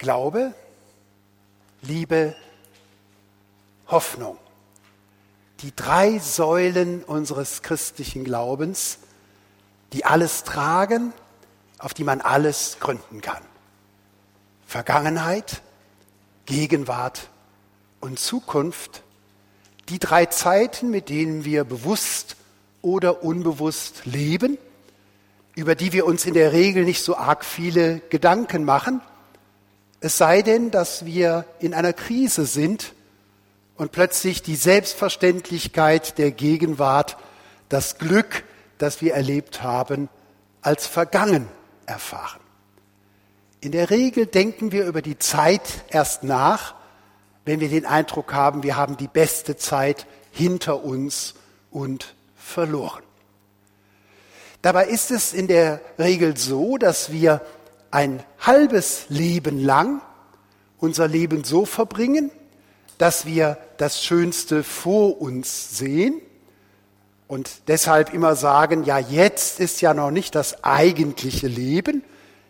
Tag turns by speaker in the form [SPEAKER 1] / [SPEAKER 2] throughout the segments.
[SPEAKER 1] Glaube, Liebe, Hoffnung. Die drei Säulen unseres christlichen Glaubens, die alles tragen, auf die man alles gründen kann. Vergangenheit, Gegenwart und Zukunft, die drei Zeiten, mit denen wir bewusst oder unbewusst leben, über die wir uns in der Regel nicht so arg viele Gedanken machen, es sei denn, dass wir in einer Krise sind und plötzlich die Selbstverständlichkeit der Gegenwart, das Glück, das wir erlebt haben, als vergangen erfahren. In der Regel denken wir über die Zeit erst nach, wenn wir den Eindruck haben, wir haben die beste Zeit hinter uns und verloren. Dabei ist es in der Regel so, dass wir ein halbes Leben lang unser Leben so verbringen, dass wir das Schönste vor uns sehen und deshalb immer sagen, ja, jetzt ist ja noch nicht das eigentliche Leben,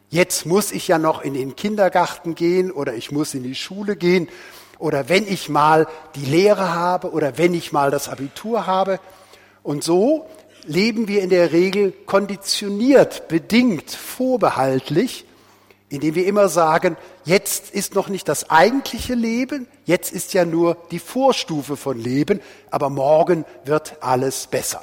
[SPEAKER 1] jetzt muss ich ja noch in den Kindergarten gehen oder ich muss in die Schule gehen oder wenn ich mal die Lehre habe oder wenn ich mal das Abitur habe. Und so leben wir in der Regel konditioniert, bedingt, vorbehaltlich, indem wir immer sagen, jetzt ist noch nicht das eigentliche Leben, jetzt ist ja nur die Vorstufe von Leben, aber morgen wird alles besser.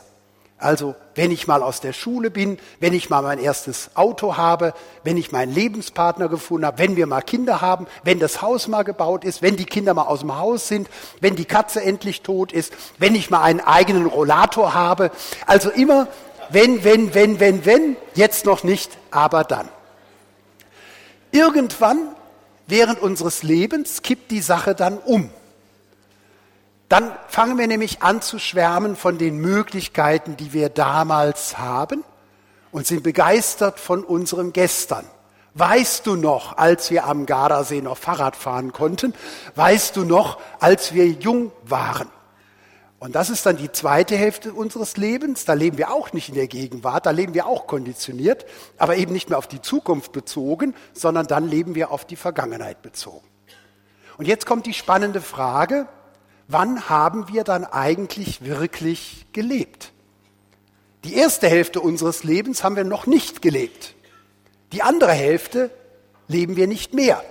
[SPEAKER 1] Also, wenn ich mal aus der Schule bin, wenn ich mal mein erstes Auto habe, wenn ich meinen Lebenspartner gefunden habe, wenn wir mal Kinder haben, wenn das Haus mal gebaut ist, wenn die Kinder mal aus dem Haus sind, wenn die Katze endlich tot ist, wenn ich mal einen eigenen Rollator habe. Also immer, wenn, wenn, wenn, wenn, wenn, jetzt noch nicht, aber dann. Irgendwann während unseres Lebens kippt die Sache dann um. Dann fangen wir nämlich an zu schwärmen von den Möglichkeiten, die wir damals haben und sind begeistert von unserem Gestern. Weißt du noch, als wir am Gardasee noch Fahrrad fahren konnten? Weißt du noch, als wir jung waren? Und das ist dann die zweite Hälfte unseres Lebens. Da leben wir auch nicht in der Gegenwart, da leben wir auch konditioniert, aber eben nicht mehr auf die Zukunft bezogen, sondern dann leben wir auf die Vergangenheit bezogen. Und jetzt kommt die spannende Frage, wann haben wir dann eigentlich wirklich gelebt? Die erste Hälfte unseres Lebens haben wir noch nicht gelebt. Die andere Hälfte leben wir nicht mehr.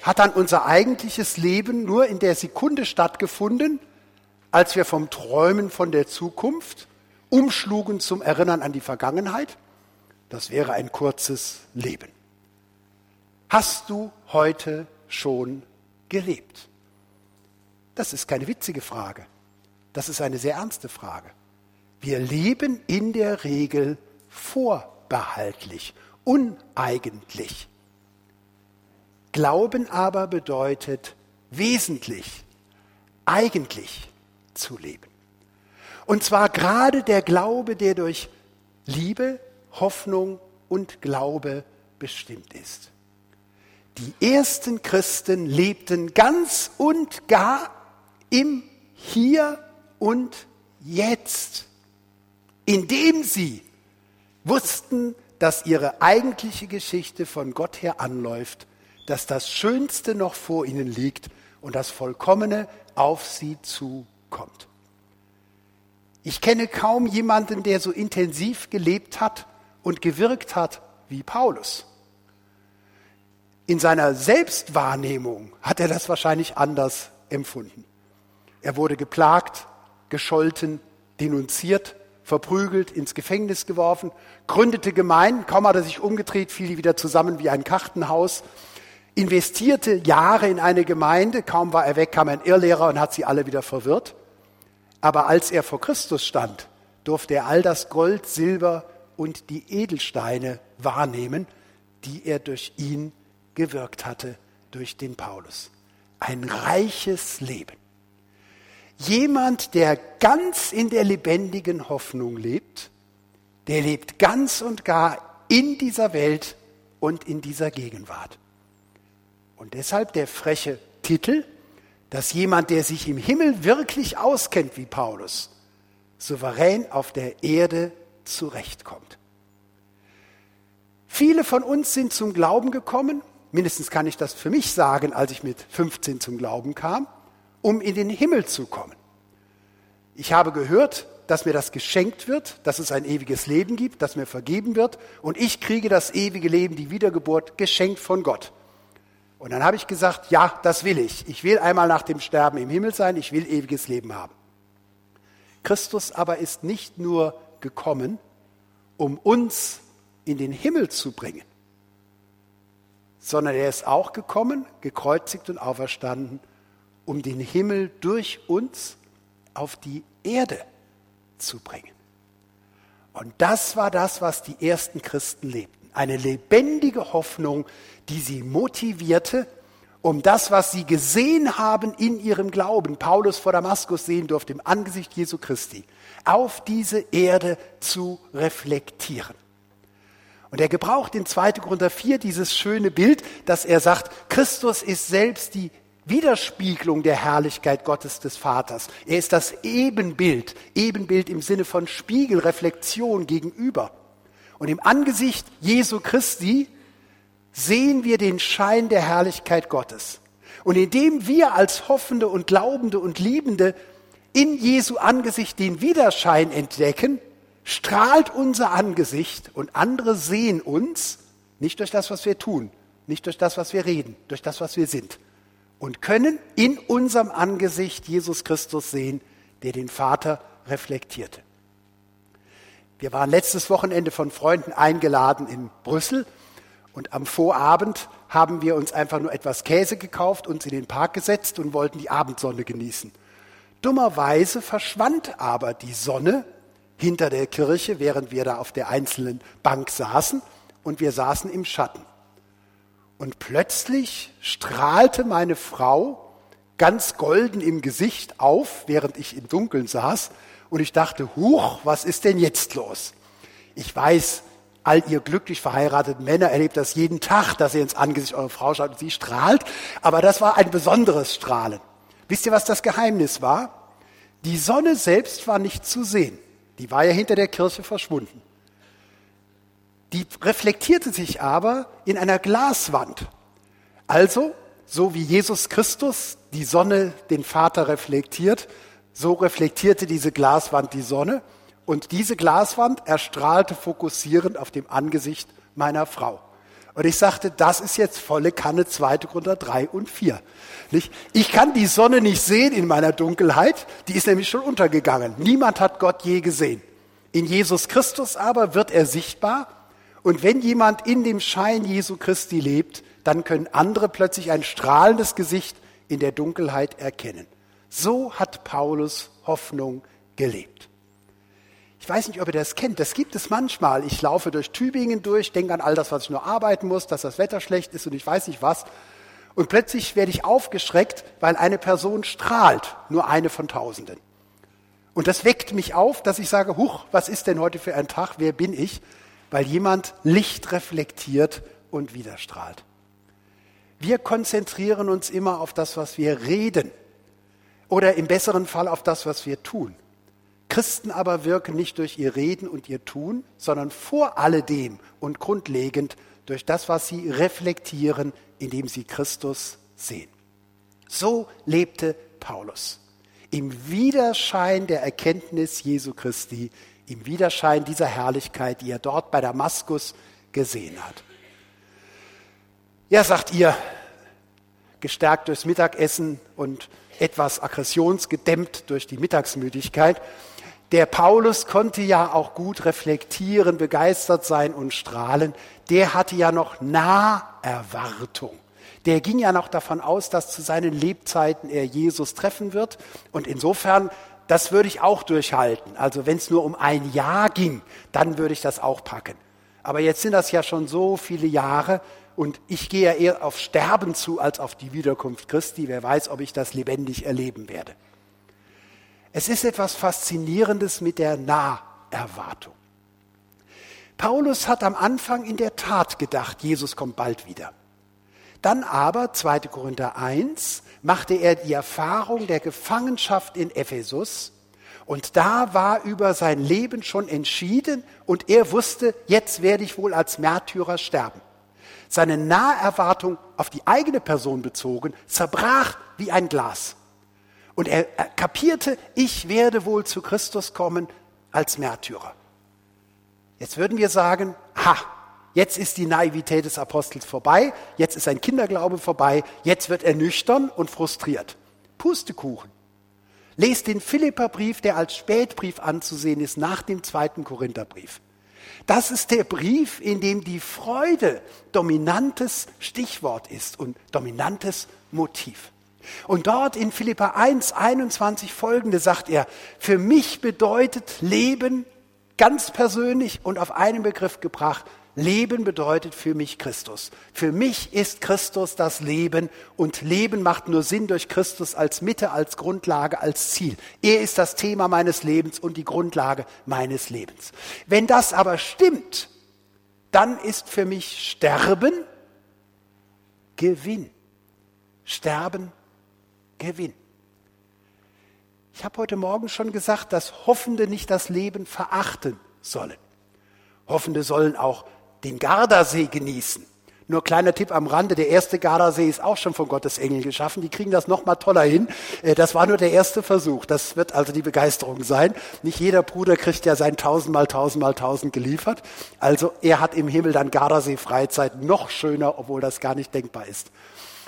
[SPEAKER 1] Hat dann unser eigentliches Leben nur in der Sekunde stattgefunden, als wir vom Träumen von der Zukunft umschlugen zum Erinnern an die Vergangenheit? Das wäre ein kurzes Leben. Hast du heute schon gelebt? Das ist keine witzige Frage. Das ist eine sehr ernste Frage. Wir leben in der Regel vorbehaltlich, uneigentlich. Glauben aber bedeutet wesentlich, eigentlich zu leben. Und zwar gerade der Glaube, der durch Liebe, Hoffnung und Glaube bestimmt ist. Die ersten Christen lebten ganz und gar im Hier und Jetzt, indem sie wussten, dass ihre eigentliche Geschichte von Gott her anläuft, dass das Schönste noch vor ihnen liegt und das Vollkommene auf sie zukommt. Ich kenne kaum jemanden, der so intensiv gelebt hat und gewirkt hat wie Paulus. In seiner Selbstwahrnehmung hat er das wahrscheinlich anders empfunden. Er wurde geplagt, gescholten, denunziert, verprügelt, ins Gefängnis geworfen, gründete Gemeinden, kaum hat er sich umgedreht, fiel die wieder zusammen wie ein Kartenhaus, investierte Jahre in eine Gemeinde, kaum war er weg, kam ein Irrlehrer und hat sie alle wieder verwirrt. Aber als er vor Christus stand, durfte er all das Gold, Silber und die Edelsteine wahrnehmen, die er durch ihn gewirkt hatte, durch den Paulus. Ein reiches Leben. Jemand, der ganz in der lebendigen Hoffnung lebt, der lebt ganz und gar in dieser Welt und in dieser Gegenwart. Und deshalb der freche Titel, dass jemand, der sich im Himmel wirklich auskennt wie Paulus, souverän auf der Erde zurechtkommt. Viele von uns sind zum Glauben gekommen mindestens kann ich das für mich sagen, als ich mit 15 zum Glauben kam, um in den Himmel zu kommen. Ich habe gehört, dass mir das geschenkt wird, dass es ein ewiges Leben gibt, dass mir vergeben wird und ich kriege das ewige Leben, die Wiedergeburt, geschenkt von Gott. Und dann habe ich gesagt, ja, das will ich. Ich will einmal nach dem Sterben im Himmel sein, ich will ewiges Leben haben. Christus aber ist nicht nur gekommen, um uns in den Himmel zu bringen, sondern er ist auch gekommen, gekreuzigt und auferstanden, um den Himmel durch uns auf die Erde zu bringen. Und das war das, was die ersten Christen lebten. Eine lebendige Hoffnung, die sie motivierte, um das, was sie gesehen haben in ihrem Glauben, Paulus vor Damaskus sehen durfte, im Angesicht Jesu Christi, auf diese Erde zu reflektieren. Und er gebraucht in 2. Korinther 4 dieses schöne Bild, dass er sagt, Christus ist selbst die Widerspiegelung der Herrlichkeit Gottes des Vaters. Er ist das Ebenbild, Ebenbild im Sinne von Spiegel, Reflexion gegenüber. Und im Angesicht Jesu Christi sehen wir den Schein der Herrlichkeit Gottes. Und indem wir als Hoffende und Glaubende und Liebende in Jesu Angesicht den Widerschein entdecken, strahlt unser Angesicht und andere sehen uns nicht durch das, was wir tun, nicht durch das, was wir reden, durch das, was wir sind und können in unserem Angesicht Jesus Christus sehen, der den Vater reflektierte. Wir waren letztes Wochenende von Freunden eingeladen in Brüssel und am Vorabend haben wir uns einfach nur etwas Käse gekauft, uns in den Park gesetzt und wollten die Abendsonne genießen. Dummerweise verschwand aber die Sonne hinter der Kirche, während wir da auf der einzelnen Bank saßen und wir saßen im Schatten. Und plötzlich strahlte meine Frau ganz golden im Gesicht auf, während ich im Dunkeln saß. Und ich dachte, huch, was ist denn jetzt los? Ich weiß, all ihr glücklich verheirateten Männer erlebt das jeden Tag, dass ihr ins Angesicht eurer Frau schaut und sie strahlt. Aber das war ein besonderes Strahlen. Wisst ihr, was das Geheimnis war? Die Sonne selbst war nicht zu sehen. Die war ja hinter der Kirche verschwunden. Die reflektierte sich aber in einer Glaswand. Also, so wie Jesus Christus die Sonne den Vater reflektiert, so reflektierte diese Glaswand die Sonne und diese Glaswand erstrahlte fokussierend auf dem Angesicht meiner Frau. Und ich sagte, das ist jetzt volle Kanne, zweite Gründer drei und vier. Ich kann die Sonne nicht sehen in meiner Dunkelheit, die ist nämlich schon untergegangen. Niemand hat Gott je gesehen. In Jesus Christus aber wird er sichtbar. Und wenn jemand in dem Schein Jesu Christi lebt, dann können andere plötzlich ein strahlendes Gesicht in der Dunkelheit erkennen. So hat Paulus Hoffnung gelebt. Ich weiß nicht, ob ihr das kennt. Das gibt es manchmal. Ich laufe durch Tübingen durch, denke an all das, was ich nur arbeiten muss, dass das Wetter schlecht ist und ich weiß nicht was. Und plötzlich werde ich aufgeschreckt, weil eine Person strahlt, nur eine von Tausenden. Und das weckt mich auf, dass ich sage, huch, was ist denn heute für ein Tag, wer bin ich? Weil jemand Licht reflektiert und widerstrahlt. Wir konzentrieren uns immer auf das, was wir reden oder im besseren Fall auf das, was wir tun. Christen aber wirken nicht durch ihr Reden und ihr Tun, sondern vor alledem und grundlegend durch das, was sie reflektieren, indem sie Christus sehen. So lebte Paulus. Im Widerschein der Erkenntnis Jesu Christi, im Widerschein dieser Herrlichkeit, die er dort bei Damaskus gesehen hat. Ja, sagt ihr, gestärkt durchs Mittagessen und etwas aggressionsgedämmt durch die Mittagsmüdigkeit. Der Paulus konnte ja auch gut reflektieren, begeistert sein und strahlen. Der hatte ja noch Naherwartung. Der ging ja noch davon aus, dass zu seinen Lebzeiten er Jesus treffen wird. Und insofern, das würde ich auch durchhalten. Also wenn es nur um ein Jahr ging, dann würde ich das auch packen. Aber jetzt sind das ja schon so viele Jahre, und ich gehe ja eher auf Sterben zu als auf die Wiederkunft Christi. Wer weiß, ob ich das lebendig erleben werde. Es ist etwas Faszinierendes mit der Naherwartung. Paulus hat am Anfang in der Tat gedacht, Jesus kommt bald wieder. Dann aber, 2. Korinther 1, machte er die Erfahrung der Gefangenschaft in Ephesus und da war über sein Leben schon entschieden und er wusste, jetzt werde ich wohl als Märtyrer sterben. Seine Naherwartung auf die eigene Person bezogen, zerbrach wie ein Glas. Und er, er kapierte, ich werde wohl zu Christus kommen als Märtyrer. Jetzt würden wir sagen, ha, jetzt ist die Naivität des Apostels vorbei, jetzt ist sein Kinderglaube vorbei, jetzt wird er nüchtern und frustriert. Pustekuchen. Lest den Philipperbrief, der als Spätbrief anzusehen ist, nach dem zweiten Korintherbrief. Das ist der Brief, in dem die Freude dominantes Stichwort ist und dominantes Motiv. Und dort in Philippa 1, 21 folgende sagt er, für mich bedeutet Leben ganz persönlich und auf einen Begriff gebracht, Leben bedeutet für mich Christus. Für mich ist Christus das Leben und Leben macht nur Sinn durch Christus als Mitte, als Grundlage, als Ziel. Er ist das Thema meines Lebens und die Grundlage meines Lebens. Wenn das aber stimmt, dann ist für mich Sterben Gewinn. Sterben Gewinn. Ich habe heute Morgen schon gesagt, dass Hoffende nicht das Leben verachten sollen. Hoffende sollen auch den Gardasee genießen. Nur kleiner Tipp am Rande, der erste Gardasee ist auch schon von Gottes Engel geschaffen. Die kriegen das noch mal toller hin. Äh, das war nur der erste Versuch. Das wird also die Begeisterung sein. Nicht jeder Bruder kriegt ja sein tausendmal tausendmal tausend geliefert. Also er hat im Himmel dann Gardasee Freizeit noch schöner, obwohl das gar nicht denkbar ist.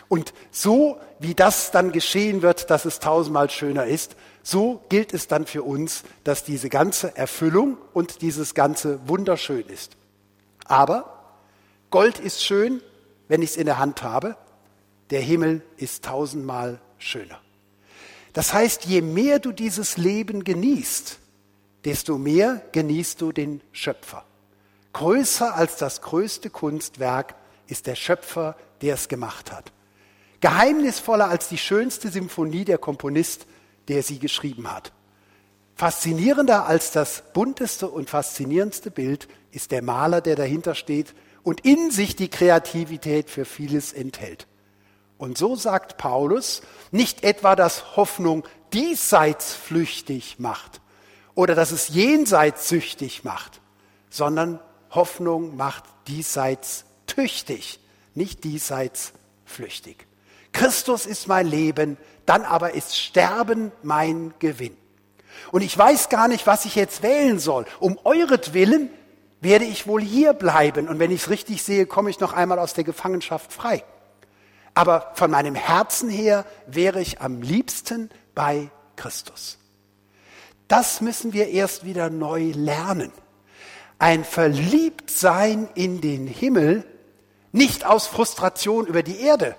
[SPEAKER 1] Und so wie das dann geschehen wird, dass es tausendmal schöner ist, so gilt es dann für uns, dass diese ganze Erfüllung und dieses ganze wunderschön ist. Aber Gold ist schön, wenn ich es in der Hand habe. Der Himmel ist tausendmal schöner. Das heißt, je mehr du dieses Leben genießt, desto mehr genießt du den Schöpfer. Größer als das größte Kunstwerk ist der Schöpfer, der es gemacht hat. Geheimnisvoller als die schönste Symphonie der Komponist, der sie geschrieben hat. Faszinierender als das bunteste und faszinierendste Bild ist der Maler, der dahinter steht und in sich die Kreativität für vieles enthält. Und so sagt Paulus, nicht etwa, dass Hoffnung diesseits flüchtig macht oder dass es jenseits süchtig macht, sondern Hoffnung macht diesseits tüchtig, nicht diesseits flüchtig. Christus ist mein Leben, dann aber ist Sterben mein Gewinn. Und ich weiß gar nicht, was ich jetzt wählen soll. Um euretwillen werde ich wohl hier bleiben. Und wenn ich es richtig sehe, komme ich noch einmal aus der Gefangenschaft frei. Aber von meinem Herzen her wäre ich am liebsten bei Christus. Das müssen wir erst wieder neu lernen. Ein Verliebtsein in den Himmel, nicht aus Frustration über die Erde,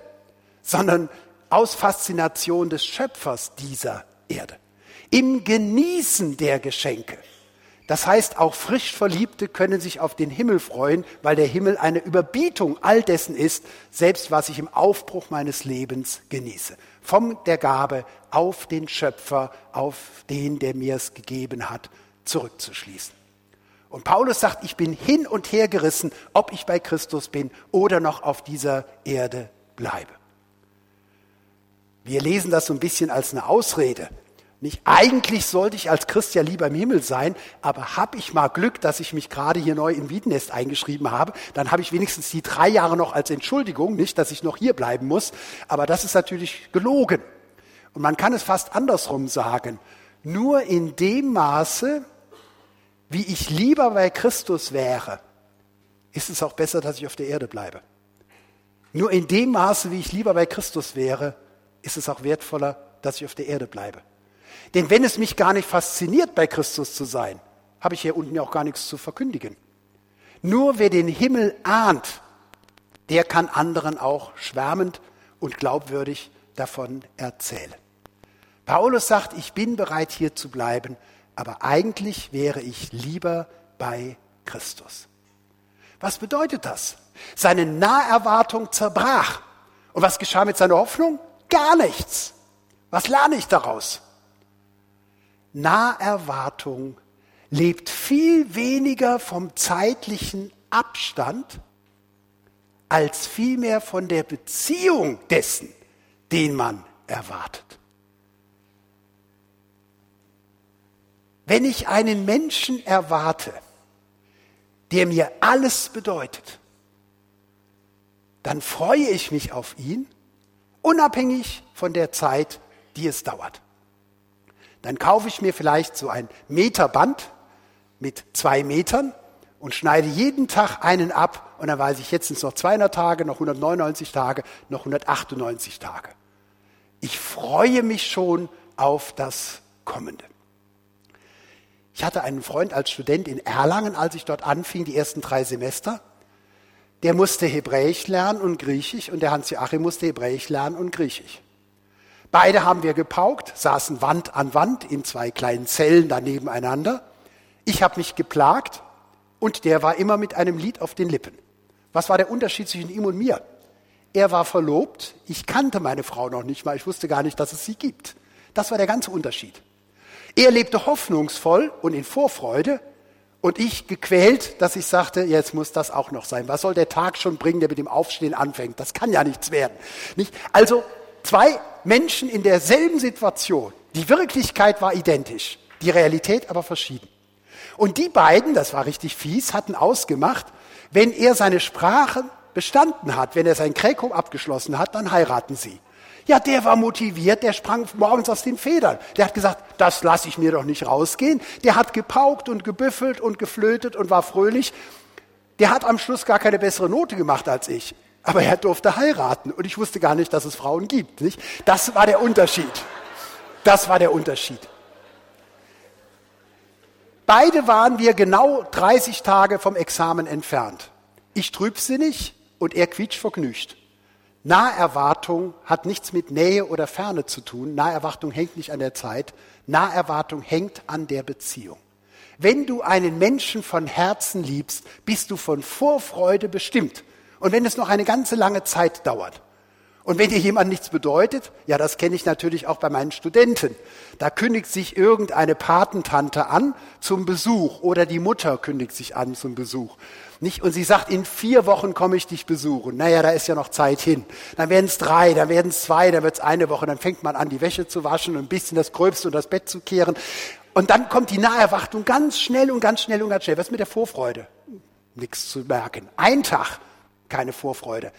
[SPEAKER 1] sondern aus Faszination des Schöpfers dieser Erde. Im Genießen der Geschenke. Das heißt, auch frisch Verliebte können sich auf den Himmel freuen, weil der Himmel eine Überbietung all dessen ist, selbst was ich im Aufbruch meines Lebens genieße. Vom der Gabe auf den Schöpfer, auf den, der mir es gegeben hat, zurückzuschließen. Und Paulus sagt, ich bin hin und her gerissen, ob ich bei Christus bin oder noch auf dieser Erde bleibe. Wir lesen das so ein bisschen als eine Ausrede. Nicht, eigentlich sollte ich als Christ ja lieber im Himmel sein, aber habe ich mal Glück, dass ich mich gerade hier neu in Wiedenest eingeschrieben habe, dann habe ich wenigstens die drei Jahre noch als Entschuldigung, nicht, dass ich noch hier bleiben muss. Aber das ist natürlich gelogen. Und man kann es fast andersrum sagen. Nur in dem Maße, wie ich lieber bei Christus wäre, ist es auch besser, dass ich auf der Erde bleibe. Nur in dem Maße, wie ich lieber bei Christus wäre, ist es auch wertvoller, dass ich auf der Erde bleibe. Denn wenn es mich gar nicht fasziniert, bei Christus zu sein, habe ich hier unten ja auch gar nichts zu verkündigen. Nur wer den Himmel ahnt, der kann anderen auch schwärmend und glaubwürdig davon erzählen. Paulus sagt, ich bin bereit hier zu bleiben, aber eigentlich wäre ich lieber bei Christus. Was bedeutet das? Seine Naherwartung zerbrach. Und was geschah mit seiner Hoffnung? Gar nichts. Was lerne ich daraus? Naherwartung lebt viel weniger vom zeitlichen Abstand als vielmehr von der Beziehung dessen, den man erwartet. Wenn ich einen Menschen erwarte, der mir alles bedeutet, dann freue ich mich auf ihn, unabhängig von der Zeit, die es dauert. Dann kaufe ich mir vielleicht so ein Meter Band mit zwei Metern und schneide jeden Tag einen ab und dann weiß ich, jetzt sind es noch 200 Tage, noch 199 Tage, noch 198 Tage. Ich freue mich schon auf das Kommende. Ich hatte einen Freund als Student in Erlangen, als ich dort anfing, die ersten drei Semester. Der musste Hebräisch lernen und Griechisch und der Hans-Joachim musste Hebräisch lernen und Griechisch. Beide haben wir gepaukt, saßen Wand an Wand in zwei kleinen Zellen da nebeneinander. Ich habe mich geplagt und der war immer mit einem Lied auf den Lippen. Was war der Unterschied zwischen ihm und mir? Er war verlobt, ich kannte meine Frau noch nicht mal, ich wusste gar nicht, dass es sie gibt. Das war der ganze Unterschied. Er lebte hoffnungsvoll und in Vorfreude und ich gequält, dass ich sagte, jetzt muss das auch noch sein. Was soll der Tag schon bringen, der mit dem Aufstehen anfängt? Das kann ja nichts werden. Nicht? Also zwei Menschen in derselben Situation. Die Wirklichkeit war identisch, die Realität aber verschieden. Und die beiden, das war richtig fies, hatten ausgemacht, wenn er seine Sprache bestanden hat, wenn er sein Kräkum abgeschlossen hat, dann heiraten sie. Ja, der war motiviert, der sprang morgens aus den Federn. Der hat gesagt, das lasse ich mir doch nicht rausgehen. Der hat gepaukt und gebüffelt und geflötet und war fröhlich. Der hat am Schluss gar keine bessere Note gemacht als ich. Aber er durfte heiraten und ich wusste gar nicht, dass es Frauen gibt. Nicht? Das war der Unterschied. Das war der Unterschied. Beide waren wir genau 30 Tage vom Examen entfernt. Ich trübsinnig und er quietschvergnügt. Naherwartung hat nichts mit Nähe oder Ferne zu tun. Naherwartung hängt nicht an der Zeit. Naherwartung hängt an der Beziehung. Wenn du einen Menschen von Herzen liebst, bist du von Vorfreude bestimmt. Und wenn es noch eine ganze lange Zeit dauert. Und wenn dir jemand nichts bedeutet, ja, das kenne ich natürlich auch bei meinen Studenten. Da kündigt sich irgendeine Patentante an zum Besuch oder die Mutter kündigt sich an zum Besuch. Nicht? Und sie sagt, in vier Wochen komme ich dich besuchen. Naja, da ist ja noch Zeit hin. Dann werden es drei, dann werden es zwei, dann wird es eine Woche. Dann fängt man an, die Wäsche zu waschen und ein bisschen das Gröbste und das Bett zu kehren. Und dann kommt die Naherwartung ganz schnell und ganz schnell und ganz schnell. Was mit der Vorfreude? Nichts zu merken. Ein Tag, keine Vorfreude.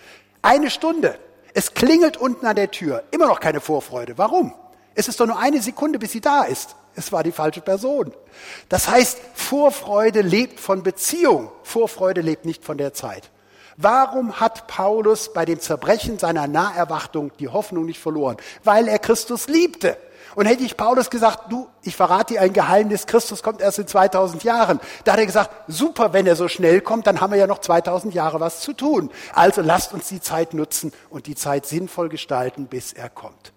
[SPEAKER 1] Eine Stunde. Es klingelt unten an der Tür. Immer noch keine Vorfreude. Warum? Es ist doch nur eine Sekunde, bis sie da ist. Es war die falsche Person. Das heißt, Vorfreude lebt von Beziehung. Vorfreude lebt nicht von der Zeit. Warum hat Paulus bei dem Zerbrechen seiner Naherwartung die Hoffnung nicht verloren? Weil er Christus liebte. Und hätte ich Paulus gesagt, du, ich verrate dir ein Geheimnis, Christus kommt erst in 2000 Jahren. Da hat er gesagt, super, wenn er so schnell kommt, dann haben wir ja noch 2000 Jahre was zu tun. Also lasst uns die Zeit nutzen und die Zeit sinnvoll gestalten, bis er kommt.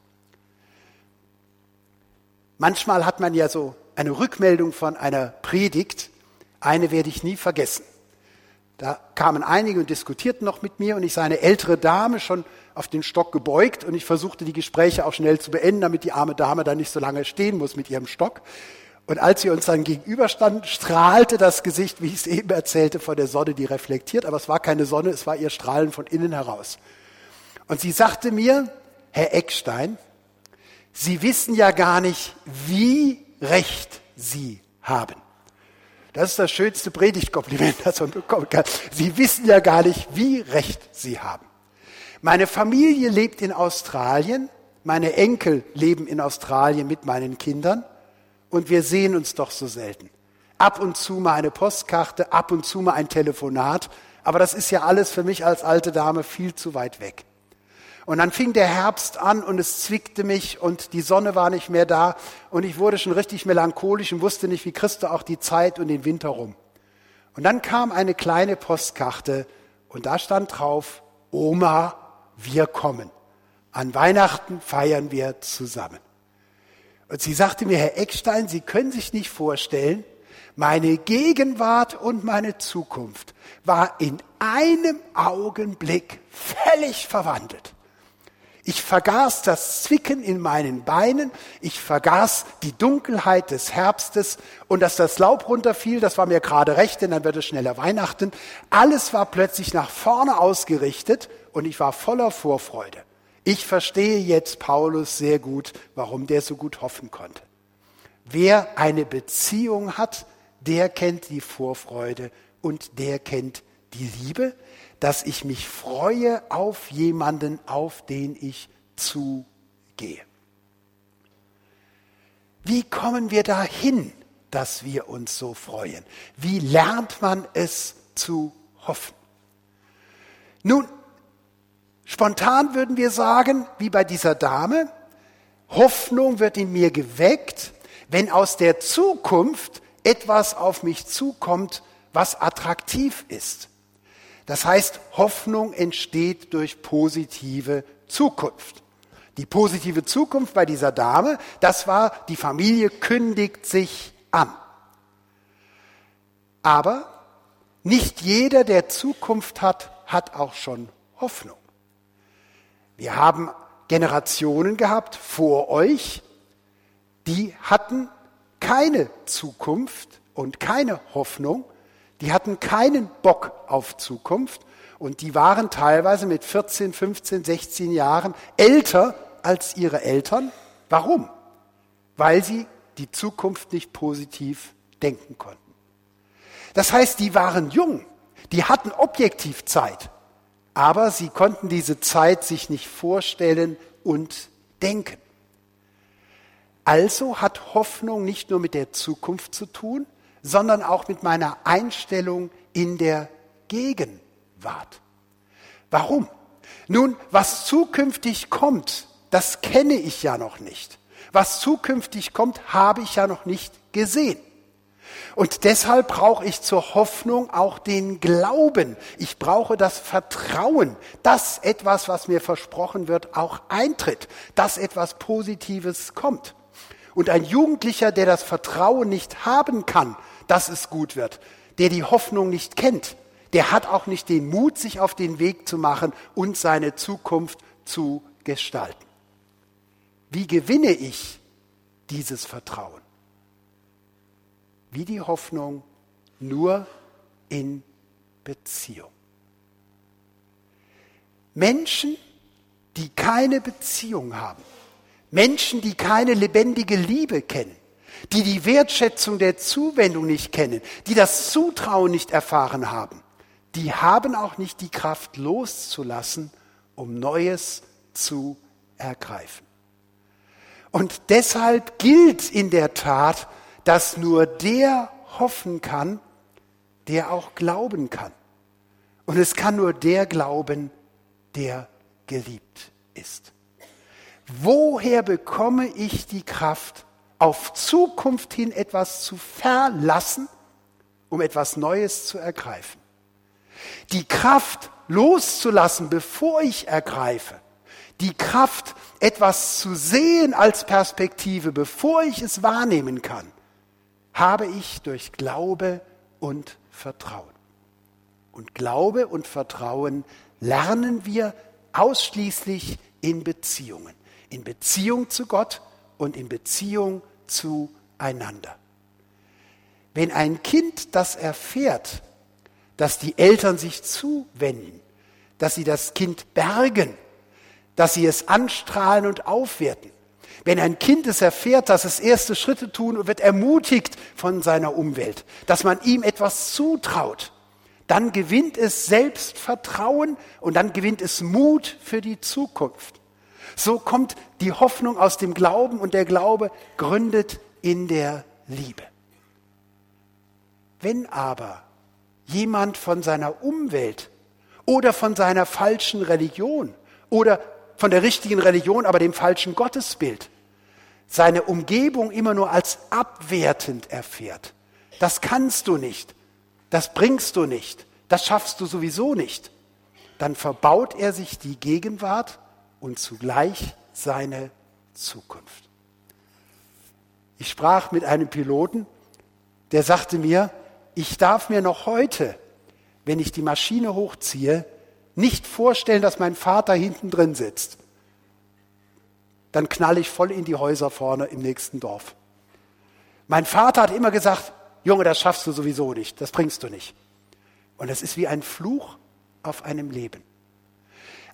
[SPEAKER 1] Manchmal hat man ja so eine Rückmeldung von einer Predigt. Eine werde ich nie vergessen. Da kamen einige und diskutierten noch mit mir und ich sah eine ältere Dame schon auf den Stock gebeugt und ich versuchte die Gespräche auch schnell zu beenden, damit die arme Dame da nicht so lange stehen muss mit ihrem Stock. Und als sie uns dann gegenüberstanden, strahlte das Gesicht, wie ich es eben erzählte, vor der Sonne, die reflektiert, aber es war keine Sonne, es war ihr Strahlen von innen heraus. Und sie sagte mir, Herr Eckstein, Sie wissen ja gar nicht, wie recht Sie haben. Das ist das schönste Predigtkompliment, das man bekommen kann. Sie wissen ja gar nicht, wie recht Sie haben. Meine Familie lebt in Australien, meine Enkel leben in Australien mit meinen Kindern und wir sehen uns doch so selten. Ab und zu mal eine Postkarte, ab und zu mal ein Telefonat, aber das ist ja alles für mich als alte Dame viel zu weit weg. Und dann fing der Herbst an und es zwickte mich und die Sonne war nicht mehr da und ich wurde schon richtig melancholisch und wusste nicht, wie kriegst du auch die Zeit und den Winter rum. Und dann kam eine kleine Postkarte und da stand drauf, Oma, wir kommen. An Weihnachten feiern wir zusammen. Und sie sagte mir, Herr Eckstein, Sie können sich nicht vorstellen, meine Gegenwart und meine Zukunft war in einem Augenblick völlig verwandelt. Ich vergaß das Zwicken in meinen Beinen, ich vergaß die Dunkelheit des Herbstes und dass das Laub runterfiel, das war mir gerade recht, denn dann wird es schneller Weihnachten. Alles war plötzlich nach vorne ausgerichtet und ich war voller Vorfreude. Ich verstehe jetzt Paulus sehr gut, warum der so gut hoffen konnte. Wer eine Beziehung hat, der kennt die Vorfreude und der kennt die Liebe. dass ich mich freue auf jemanden, auf den ich zugehe. Wie kommen wir dahin, dass wir uns so freuen? Wie lernt man es zu hoffen? Nun, spontan würden wir sagen, wie bei dieser Dame, Hoffnung wird in mir geweckt, wenn aus der Zukunft etwas auf mich zukommt, was attraktiv ist. Das heißt, Hoffnung entsteht durch positive Zukunft. Die positive Zukunft bei dieser Dame, das war, die Familie kündigt sich an. Aber nicht jeder, der Zukunft hat, hat auch schon Hoffnung. Wir haben Generationen gehabt vor euch, die hatten keine Zukunft und keine Hoffnung, die hatten keinen Bock auf Zukunft und die waren teilweise mit 14, 15, 16 Jahren älter als ihre Eltern. Warum? Weil sie die Zukunft nicht positiv denken konnten. Das heißt, die waren jung, die hatten objektiv Zeit, aber sie konnten diese Zeit sich nicht vorstellen und denken. Also hat Hoffnung nicht nur mit der Zukunft zu tun, sondern auch mit meiner Einstellung in der Gegenwart. Warum? Nun, was zukünftig kommt, das kenne ich ja noch nicht. Was zukünftig kommt, habe ich ja noch nicht gesehen. Und deshalb brauche ich zur Hoffnung auch den Glauben. Ich brauche das Vertrauen, dass etwas, was mir versprochen wird, auch eintritt, dass etwas Positives kommt. Und ein Jugendlicher, der das Vertrauen nicht haben kann, dass es gut wird, der die Hoffnung nicht kennt, der hat auch nicht den Mut, sich auf den Weg zu machen und seine Zukunft zu gestalten. Wie gewinne ich dieses Vertrauen? Wie die Hoffnung nur in Beziehung. Menschen, die keine Beziehung haben, Menschen, die keine lebendige Liebe kennen, die die Wertschätzung der Zuwendung nicht kennen, die das Zutrauen nicht erfahren haben, die haben auch nicht die Kraft loszulassen, um Neues zu ergreifen. Und deshalb gilt in der Tat, dass nur der hoffen kann, der auch glauben kann. Und es kann nur der glauben, der geliebt ist. Woher bekomme ich die Kraft, auf Zukunft hin etwas zu verlassen, um etwas Neues zu ergreifen? Die Kraft loszulassen, bevor ich ergreife. Die Kraft, etwas zu sehen als Perspektive, bevor ich es wahrnehmen kann, habe ich durch Glaube und Vertrauen. Und Glaube und Vertrauen lernen wir ausschließlich in Beziehungen in Beziehung zu Gott und in Beziehung zueinander. Wenn ein Kind das erfährt, dass die Eltern sich zuwenden, dass sie das Kind bergen, dass sie es anstrahlen und aufwerten, wenn ein Kind es erfährt, dass es erste Schritte tun und wird ermutigt von seiner Umwelt, dass man ihm etwas zutraut, dann gewinnt es Selbstvertrauen und dann gewinnt es Mut für die Zukunft. So kommt die Hoffnung aus dem Glauben und der Glaube gründet in der Liebe. Wenn aber jemand von seiner Umwelt oder von seiner falschen Religion oder von der richtigen Religion, aber dem falschen Gottesbild, seine Umgebung immer nur als abwertend erfährt, das kannst du nicht, das bringst du nicht, das schaffst du sowieso nicht, dann verbaut er sich die Gegenwart und zugleich seine Zukunft. Ich sprach mit einem Piloten, der sagte mir, ich darf mir noch heute, wenn ich die Maschine hochziehe, nicht vorstellen, dass mein Vater hinten drin sitzt. Dann knall ich voll in die Häuser vorne im nächsten Dorf. Mein Vater hat immer gesagt, Junge, das schaffst du sowieso nicht, das bringst du nicht. Und es ist wie ein Fluch auf einem Leben.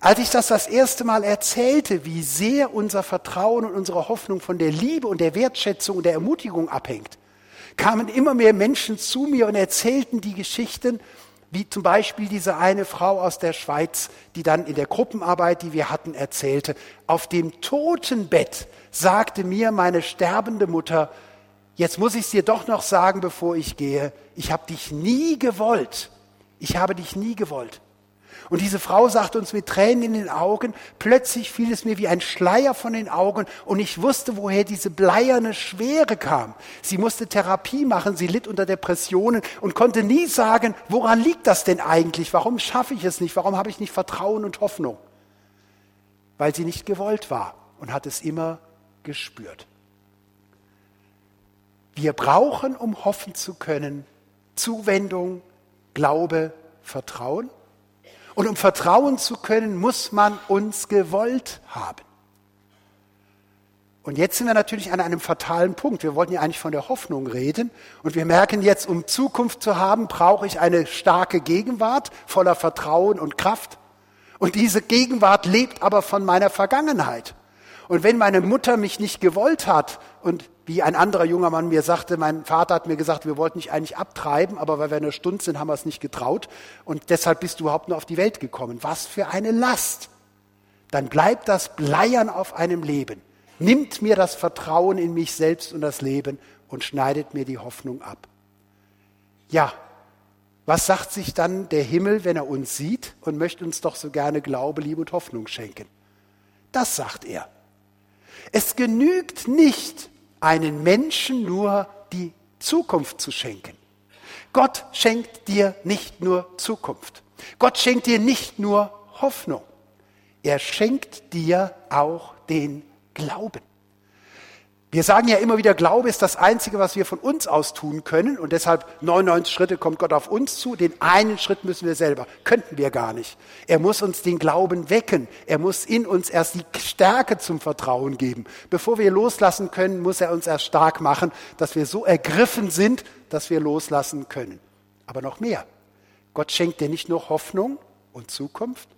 [SPEAKER 1] Als ich das das erste Mal erzählte, wie sehr unser Vertrauen und unsere Hoffnung von der Liebe und der Wertschätzung und der Ermutigung abhängt, kamen immer mehr Menschen zu mir und erzählten die Geschichten, Wie zum Beispiel diese eine Frau aus der Schweiz, die dann in der Gruppenarbeit, die wir hatten, erzählte, auf dem Totenbett sagte mir meine sterbende Mutter, jetzt muss ich es dir doch noch sagen, bevor ich gehe, ich habe dich nie gewollt. Ich habe dich nie gewollt. Und diese Frau sagte uns mit Tränen in den Augen, plötzlich fiel es mir wie ein Schleier von den Augen und ich wusste, woher diese bleierne Schwere kam. Sie musste Therapie machen, sie litt unter Depressionen und konnte nie sagen, woran liegt das denn eigentlich? Warum schaffe ich es nicht? Warum habe ich nicht Vertrauen und Hoffnung? Weil sie nicht gewollt war und hat es immer gespürt. Wir brauchen, um hoffen zu können, Zuwendung, Glaube, Vertrauen. Und um vertrauen zu können, muss man uns gewollt haben. Und jetzt sind wir natürlich an einem fatalen Punkt. Wir wollten ja eigentlich von der Hoffnung reden. Und wir merken jetzt, um Zukunft zu haben, brauche ich eine starke Gegenwart voller Vertrauen und Kraft. Und diese Gegenwart lebt aber von meiner Vergangenheit. Und wenn meine Mutter mich nicht gewollt hat und wie ein anderer junger Mann mir sagte, mein Vater hat mir gesagt, wir wollten dich eigentlich abtreiben, aber weil wir in der Stunde sind, haben wir es nicht getraut und deshalb bist du überhaupt nur auf die Welt gekommen. Was für eine Last. Dann bleibt das Bleiern auf einem Leben, nimmt mir das Vertrauen in mich selbst und das Leben und schneidet mir die Hoffnung ab. Ja, was sagt sich dann der Himmel, wenn er uns sieht und möchte uns doch so gerne Glaube, Liebe und Hoffnung schenken? Das sagt er. Es genügt nicht, einen Menschen nur die Zukunft zu schenken. Gott schenkt dir nicht nur Zukunft. Gott schenkt dir nicht nur Hoffnung. Er schenkt dir auch den Glauben. Wir sagen ja immer wieder, Glaube ist das Einzige, was wir von uns aus tun können. Und deshalb 99 Schritte kommt Gott auf uns zu. Den einen Schritt müssen wir selber. Könnten wir gar nicht. Er muss uns den Glauben wecken. Er muss in uns erst die Stärke zum Vertrauen geben. Bevor wir loslassen können, muss er uns erst stark machen, dass wir so ergriffen sind, dass wir loslassen können. Aber noch mehr. Gott schenkt dir nicht nur Hoffnung und Zukunft,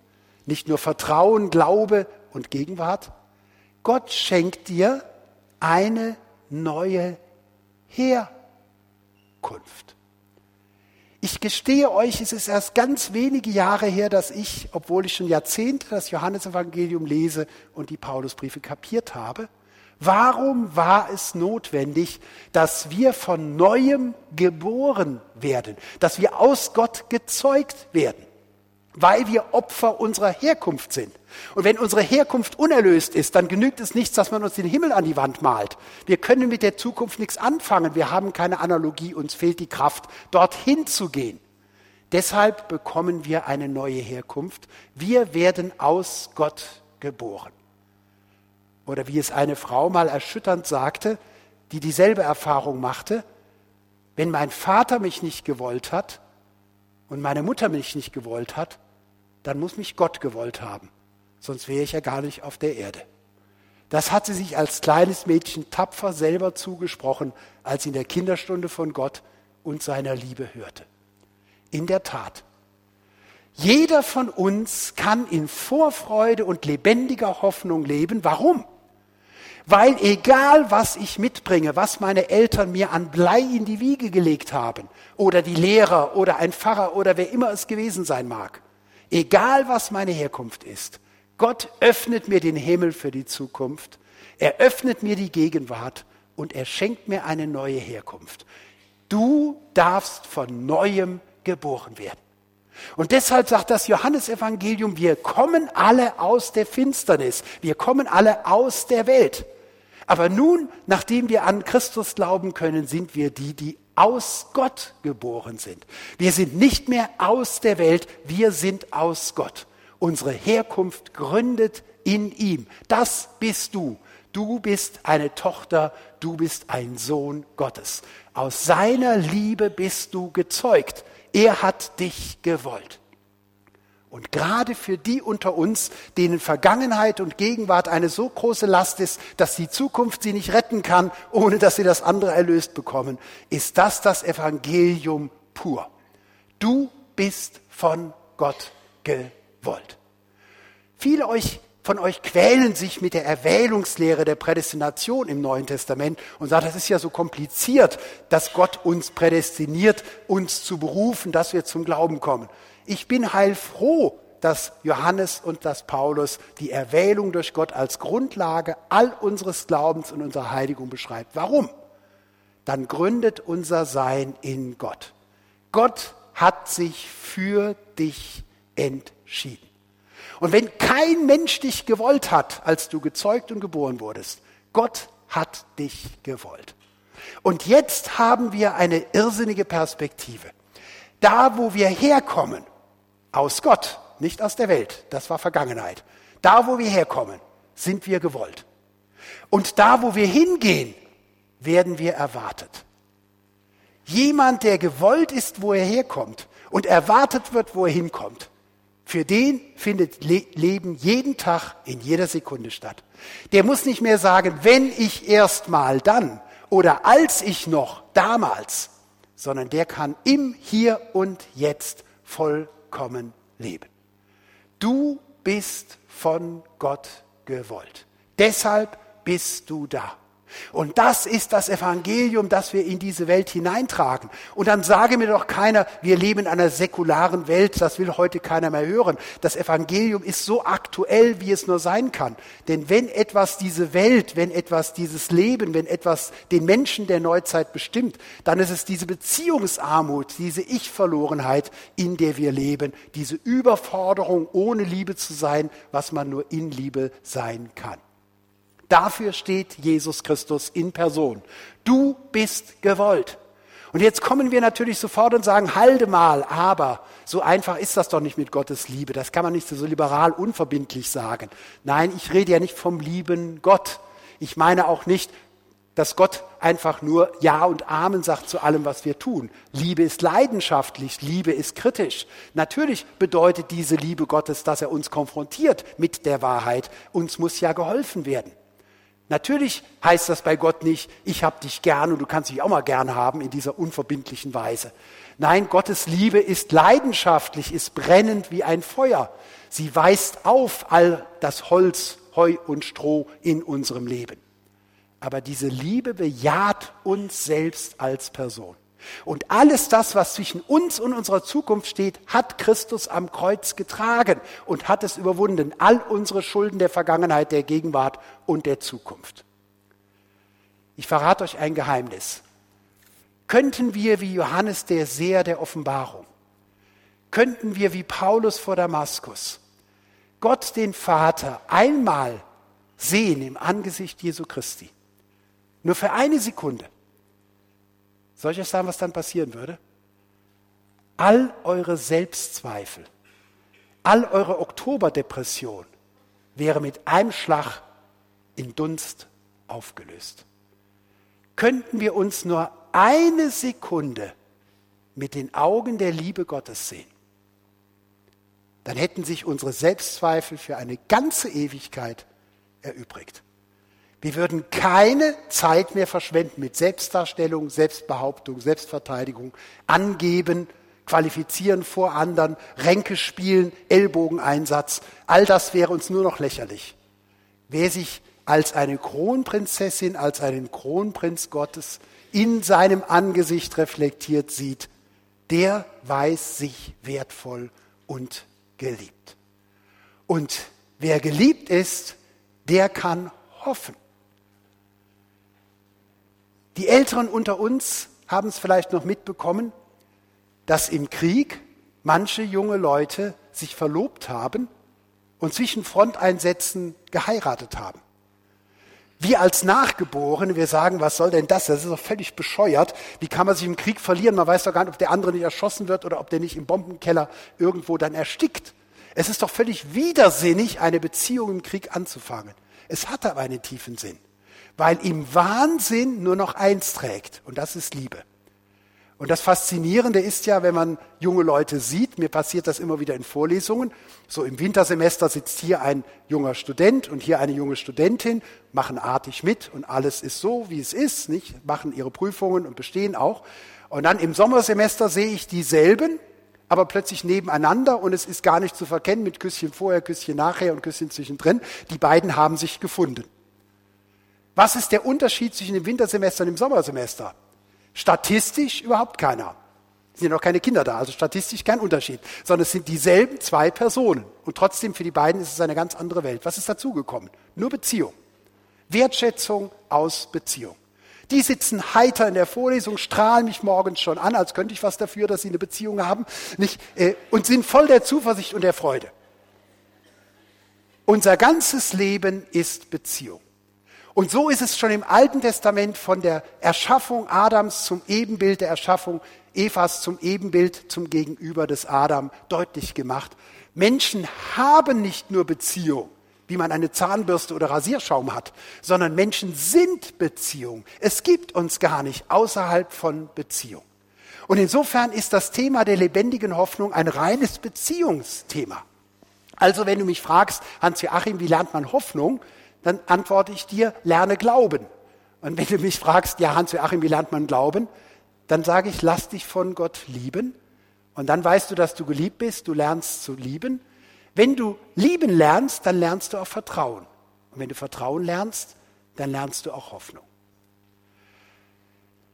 [SPEAKER 1] nicht nur Vertrauen, Glaube und Gegenwart. Gott schenkt dir eine neue Herkunft. Ich gestehe euch, es ist erst ganz wenige Jahre her, dass ich, obwohl ich schon Jahrzehnte das Johannesevangelium lese und die Paulusbriefe kapiert habe, warum war es notwendig, dass wir von neuem geboren werden, dass wir aus Gott gezeugt werden? Weil wir Opfer unserer Herkunft sind. Und wenn unsere Herkunft unerlöst ist, dann genügt es nichts, dass man uns den Himmel an die Wand malt. Wir können mit der Zukunft nichts anfangen. Wir haben keine Analogie. Uns fehlt die Kraft, dorthin zu gehen. Deshalb bekommen wir eine neue Herkunft. Wir werden aus Gott geboren. Oder wie es eine Frau mal erschütternd sagte, die dieselbe Erfahrung machte, wenn mein Vater mich nicht gewollt hat und meine Mutter mich nicht gewollt hat, dann muss mich Gott gewollt haben. Sonst wäre ich ja gar nicht auf der Erde. Das hat sie sich als kleines Mädchen tapfer selber zugesprochen, als sie in der Kinderstunde von Gott und seiner Liebe hörte. In der Tat, jeder von uns kann in Vorfreude und lebendiger Hoffnung leben. Warum? Weil egal, was ich mitbringe, was meine Eltern mir an Blei in die Wiege gelegt haben, oder die Lehrer oder ein Pfarrer oder wer immer es gewesen sein mag, Egal was meine Herkunft ist, Gott öffnet mir den Himmel für die Zukunft, er öffnet mir die Gegenwart und er schenkt mir eine neue Herkunft. Du darfst von neuem geboren werden. Und deshalb sagt das Johannesevangelium, wir kommen alle aus der Finsternis, wir kommen alle aus der Welt. Aber nun, nachdem wir an Christus glauben können, sind wir die, die aus Gott geboren sind. Wir sind nicht mehr aus der Welt, wir sind aus Gott. Unsere Herkunft gründet in ihm. Das bist du. Du bist eine Tochter, du bist ein Sohn Gottes. Aus seiner Liebe bist du gezeugt. Er hat dich gewollt. Und gerade für die unter uns, denen Vergangenheit und Gegenwart eine so große Last ist, dass die Zukunft sie nicht retten kann, ohne dass sie das andere erlöst bekommen, ist das das Evangelium pur. Du bist von Gott gewollt. Viele euch von euch quälen sich mit der Erwählungslehre der Prädestination im Neuen Testament und sagen, das ist ja so kompliziert, dass Gott uns prädestiniert, uns zu berufen, dass wir zum Glauben kommen. Ich bin heilfroh, dass Johannes und dass Paulus die Erwählung durch Gott als Grundlage all unseres Glaubens und unserer Heiligung beschreibt. Warum? Dann gründet unser Sein in Gott. Gott hat sich für dich entschieden. Und wenn kein Mensch dich gewollt hat, als du gezeugt und geboren wurdest, Gott hat dich gewollt. Und jetzt haben wir eine irrsinnige Perspektive. Da, wo wir herkommen, aus Gott, nicht aus der Welt, das war Vergangenheit. Da, wo wir herkommen, sind wir gewollt. Und da, wo wir hingehen, werden wir erwartet. Jemand, der gewollt ist, wo er herkommt und erwartet wird, wo er hinkommt, für den findet Le Leben jeden Tag in jeder Sekunde statt. Der muss nicht mehr sagen, wenn ich erst mal dann oder als ich noch damals, sondern der kann im Hier und Jetzt vollkommen leben. Du bist von Gott gewollt. Deshalb bist du da. Und das ist das Evangelium, das wir in diese Welt hineintragen. Und dann sage mir doch keiner, wir leben in einer säkularen Welt, das will heute keiner mehr hören. Das Evangelium ist so aktuell, wie es nur sein kann. Denn wenn etwas diese Welt, wenn etwas dieses Leben, wenn etwas den Menschen der Neuzeit bestimmt, dann ist es diese Beziehungsarmut, diese Ich-Verlorenheit, in der wir leben, diese Überforderung, ohne Liebe zu sein, was man nur in Liebe sein kann. Dafür steht Jesus Christus in Person. Du bist gewollt. Und jetzt kommen wir natürlich sofort und sagen, halte mal, aber so einfach ist das doch nicht mit Gottes Liebe. Das kann man nicht so liberal unverbindlich sagen. Nein, ich rede ja nicht vom lieben Gott. Ich meine auch nicht, dass Gott einfach nur Ja und Amen sagt zu allem, was wir tun. Liebe ist leidenschaftlich, Liebe ist kritisch. Natürlich bedeutet diese Liebe Gottes, dass er uns konfrontiert mit der Wahrheit. Uns muss ja geholfen werden. Natürlich heißt das bei Gott nicht, ich habe dich gern und du kannst dich auch mal gern haben in dieser unverbindlichen Weise. Nein, Gottes Liebe ist leidenschaftlich, ist brennend wie ein Feuer. Sie weist auf all das Holz, Heu und Stroh in unserem Leben. Aber diese Liebe bejaht uns selbst als Person. Und alles das, was zwischen uns und unserer Zukunft steht, hat Christus am Kreuz getragen und hat es überwunden. All unsere Schulden der Vergangenheit, der Gegenwart und der Zukunft. Ich verrate euch ein Geheimnis. Könnten wir wie Johannes der Seher der Offenbarung, könnten wir wie Paulus vor Damaskus Gott den Vater einmal sehen im Angesicht Jesu Christi, nur für eine Sekunde, soll ich euch sagen, was dann passieren würde? All eure Selbstzweifel, all eure Oktoberdepression wäre mit einem Schlag in Dunst aufgelöst. Könnten wir uns nur eine Sekunde mit den Augen der Liebe Gottes sehen, dann hätten sich unsere Selbstzweifel für eine ganze Ewigkeit erübrigt. Wir würden keine Zeit mehr verschwenden mit Selbstdarstellung, Selbstbehauptung, Selbstverteidigung, angeben, qualifizieren vor anderen, Ränke spielen, Ellbogeneinsatz. All das wäre uns nur noch lächerlich. Wer sich als eine Kronprinzessin, als einen Kronprinz Gottes in seinem Angesicht reflektiert sieht, der weiß sich wertvoll und geliebt. Und wer geliebt ist, der kann hoffen. Die Älteren unter uns haben es vielleicht noch mitbekommen, dass im Krieg manche junge Leute sich verlobt haben und zwischen Fronteinsätzen geheiratet haben. Wir als Nachgeborene, wir sagen, was soll denn das? Das ist doch völlig bescheuert. Wie kann man sich im Krieg verlieren? Man weiß doch gar nicht, ob der andere nicht erschossen wird oder ob der nicht im Bombenkeller irgendwo dann erstickt. Es ist doch völlig widersinnig, eine Beziehung im Krieg anzufangen. Es hat aber einen tiefen Sinn weil im Wahnsinn nur noch eins trägt, und das ist Liebe. Und das Faszinierende ist ja, wenn man junge Leute sieht, mir passiert das immer wieder in Vorlesungen, so im Wintersemester sitzt hier ein junger Student und hier eine junge Studentin, machen artig mit und alles ist so, wie es ist, nicht? machen ihre Prüfungen und bestehen auch. Und dann im Sommersemester sehe ich dieselben, aber plötzlich nebeneinander und es ist gar nicht zu verkennen mit Küsschen vorher, Küsschen nachher und Küsschen zwischendrin. Die beiden haben sich gefunden. Was ist der Unterschied zwischen dem Wintersemester und dem Sommersemester? Statistisch überhaupt keiner. Es sind noch keine Kinder da, also statistisch kein Unterschied, sondern es sind dieselben zwei Personen. Und trotzdem für die beiden ist es eine ganz andere Welt. Was ist dazugekommen? Nur Beziehung. Wertschätzung aus Beziehung. Die sitzen heiter in der Vorlesung, strahlen mich morgens schon an, als könnte ich was dafür, dass sie eine Beziehung haben, nicht, äh, und sind voll der Zuversicht und der Freude. Unser ganzes Leben ist Beziehung. Und so ist es schon im Alten Testament von der Erschaffung Adams zum Ebenbild der Erschaffung Evas zum Ebenbild zum Gegenüber des Adam deutlich gemacht. Menschen haben nicht nur Beziehung, wie man eine Zahnbürste oder Rasierschaum hat, sondern Menschen sind Beziehung. Es gibt uns gar nicht außerhalb von Beziehung. Und insofern ist das Thema der lebendigen Hoffnung ein reines Beziehungsthema. Also wenn du mich fragst, Hans-Joachim, wie lernt man Hoffnung, dann antworte ich dir, lerne Glauben. Und wenn du mich fragst, ja Hans-Joachim, wie lernt man Glauben, dann sage ich, lass dich von Gott lieben. Und dann weißt du, dass du geliebt bist, du lernst zu lieben. Wenn du lieben lernst, dann lernst du auch Vertrauen. Und wenn du Vertrauen lernst, dann lernst du auch Hoffnung.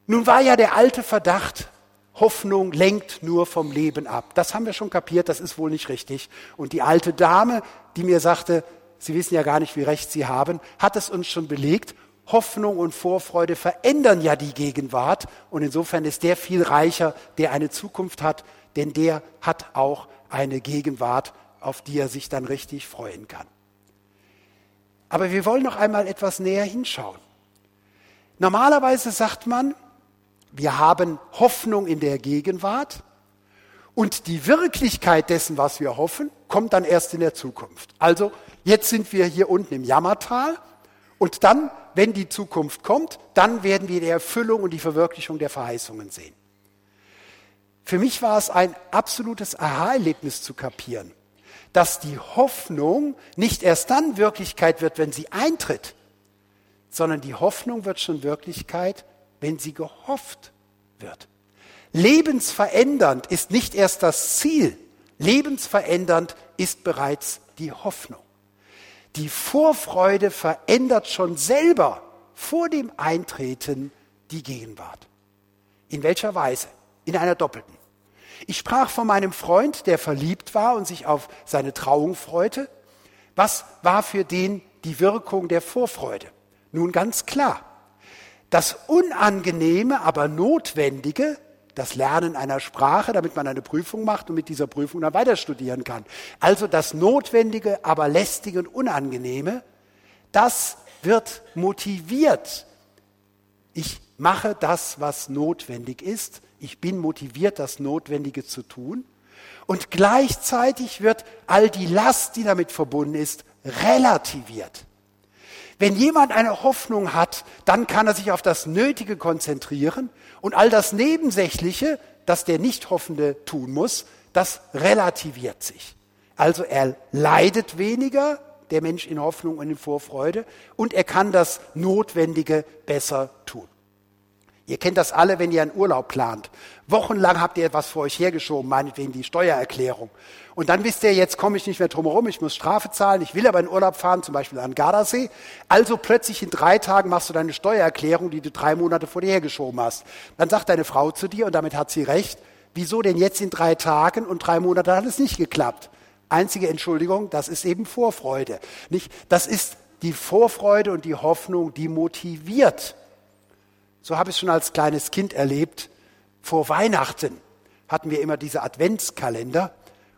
[SPEAKER 1] Nun war ja der alte Verdacht, Hoffnung lenkt nur vom Leben ab. Das haben wir schon kapiert, das ist wohl nicht richtig. Und die alte Dame, die mir sagte, Sie wissen ja gar nicht, wie recht Sie haben, hat es uns schon belegt. Hoffnung und Vorfreude verändern ja die Gegenwart. Und insofern ist der viel reicher, der eine Zukunft hat, denn der hat auch eine Gegenwart auf die er sich dann richtig freuen kann. Aber wir wollen noch einmal etwas näher hinschauen. Normalerweise sagt man, wir haben Hoffnung in der Gegenwart und die Wirklichkeit dessen, was wir hoffen, kommt dann erst in der Zukunft. Also jetzt sind wir hier unten im Jammertal und dann, wenn die Zukunft kommt, dann werden wir die Erfüllung und die Verwirklichung der Verheißungen sehen. Für mich war es ein absolutes Aha-Erlebnis zu kapieren dass die Hoffnung nicht erst dann Wirklichkeit wird, wenn sie eintritt, sondern die Hoffnung wird schon Wirklichkeit, wenn sie gehofft wird. Lebensverändernd ist nicht erst das Ziel, lebensverändernd ist bereits die Hoffnung. Die Vorfreude verändert schon selber vor dem Eintreten die Gegenwart. In welcher Weise? In einer doppelten. Ich sprach von meinem Freund, der verliebt war und sich auf seine Trauung freute. Was war für den die Wirkung der Vorfreude? Nun ganz klar. Das Unangenehme, aber Notwendige, das Lernen einer Sprache, damit man eine Prüfung macht und mit dieser Prüfung dann weiter studieren kann. Also das Notwendige, aber lästige und Unangenehme, das wird motiviert. Ich mache das, was notwendig ist, ich bin motiviert, das Notwendige zu tun. Und gleichzeitig wird all die Last, die damit verbunden ist, relativiert. Wenn jemand eine Hoffnung hat, dann kann er sich auf das Nötige konzentrieren und all das Nebensächliche, das der Nichthoffende tun muss, das relativiert sich. Also er leidet weniger, der Mensch in Hoffnung und in Vorfreude, und er kann das Notwendige besser tun. Ihr kennt das alle, wenn ihr einen Urlaub plant. Wochenlang habt ihr etwas vor euch hergeschoben, meinetwegen die Steuererklärung. Und dann wisst ihr, jetzt komme ich nicht mehr drum herum, ich muss Strafe zahlen, ich will aber in Urlaub fahren, zum Beispiel an Gardasee. Also plötzlich in drei Tagen machst du deine Steuererklärung, die du drei Monate vor dir hergeschoben hast. Dann sagt deine Frau zu dir, und damit hat sie recht, wieso denn jetzt in drei Tagen und drei Monate hat es nicht geklappt? Einzige Entschuldigung, das ist eben Vorfreude. Nicht? Das ist die Vorfreude und die Hoffnung, die motiviert so habe ich schon als kleines Kind erlebt. Vor Weihnachten hatten wir immer diese Adventskalender.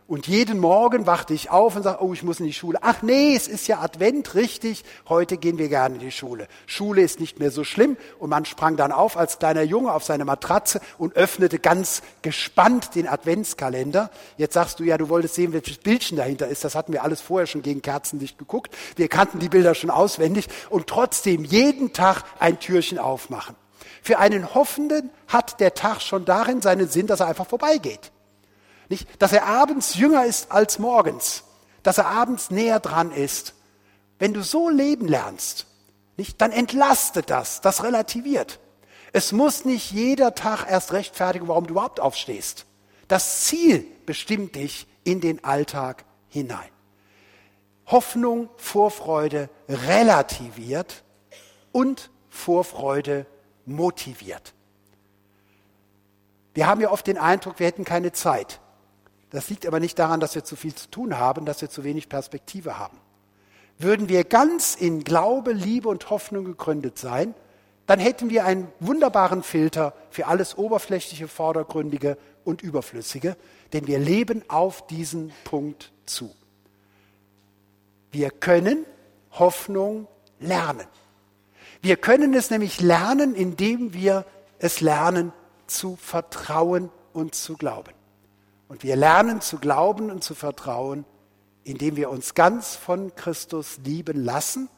[SPEAKER 1] Und jeden Morgen wachte ich auf und sagte, oh, ich muss in die Schule. Ach nee, es ist ja Advent, richtig. Heute gehen wir gerne in die Schule. Schule ist nicht mehr so schlimm. Und man sprang dann auf als kleiner Junge auf seine Matratze und öffnete ganz gespannt den Adventskalender. Jetzt sagst du ja, du wolltest sehen, welches Bildchen dahinter ist. Das hatten wir alles vorher schon gegen Kerzenlicht geguckt. Wir kannten die Bilder schon auswendig. Und trotzdem jeden Tag ein Türchen aufmachen. Für einen Hoffenden hat der Tag schon darin seinen Sinn, dass er einfach vorbeigeht. Nicht, dass er abends jünger ist als morgens, dass er abends näher dran ist. Wenn du so leben lernst, nicht, dann entlastet das, das relativiert. Es muss nicht jeder Tag erst rechtfertigen, warum du überhaupt aufstehst. Das Ziel bestimmt dich in den Alltag hinein. Hoffnung, Vorfreude relativiert und Vorfreude motiviert. Wir haben ja oft den Eindruck, wir hätten keine Zeit. Das liegt aber nicht daran, dass wir zu viel zu tun haben, dass wir zu wenig Perspektive haben. Würden wir ganz in Glaube, Liebe und Hoffnung gegründet sein, dann hätten wir einen wunderbaren Filter für alles Oberflächliche, Vordergründige und Überflüssige, denn wir leben auf diesen Punkt zu. Wir können Hoffnung lernen. Wir können es nämlich lernen, indem wir es lernen zu vertrauen und zu glauben. Und wir lernen zu glauben und zu vertrauen, indem wir uns ganz von Christus lieben lassen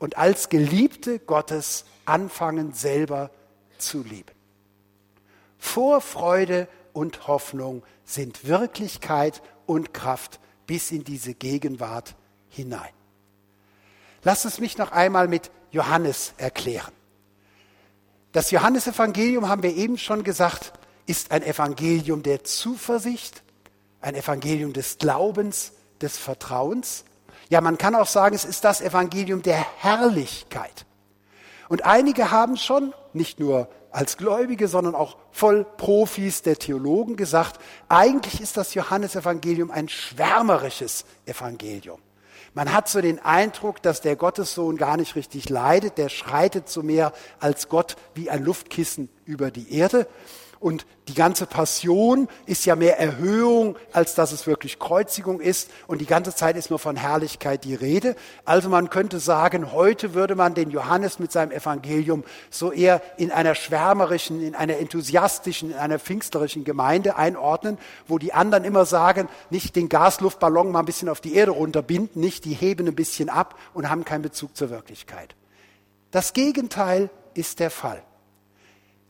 [SPEAKER 1] und als Geliebte Gottes anfangen, selber zu lieben. Vorfreude und Hoffnung sind Wirklichkeit und Kraft bis in diese Gegenwart hinein. Lass es mich noch einmal mit Johannes erklären. Das Johannesevangelium, haben wir eben schon gesagt, ist ein Evangelium der Zuversicht, ein Evangelium des Glaubens, des Vertrauens. Ja, man kann auch sagen, es ist das Evangelium der Herrlichkeit. Und einige haben schon, nicht nur als Gläubige, sondern auch voll Profis der Theologen gesagt, eigentlich ist das Johannesevangelium ein schwärmerisches Evangelium. Man hat so den Eindruck, dass der Gottessohn gar nicht richtig leidet, der schreitet so mehr als Gott wie ein Luftkissen über die Erde. Und die ganze Passion ist ja mehr Erhöhung, als dass es wirklich Kreuzigung ist. Und die ganze Zeit ist nur von Herrlichkeit die Rede. Also man könnte sagen, heute würde man den Johannes mit seinem Evangelium so eher in einer schwärmerischen, in einer enthusiastischen, in einer pfingstlerischen Gemeinde einordnen, wo die anderen immer sagen, nicht den Gasluftballon mal ein bisschen auf die Erde runterbinden, nicht die heben ein bisschen ab und haben keinen Bezug zur Wirklichkeit. Das Gegenteil ist der Fall.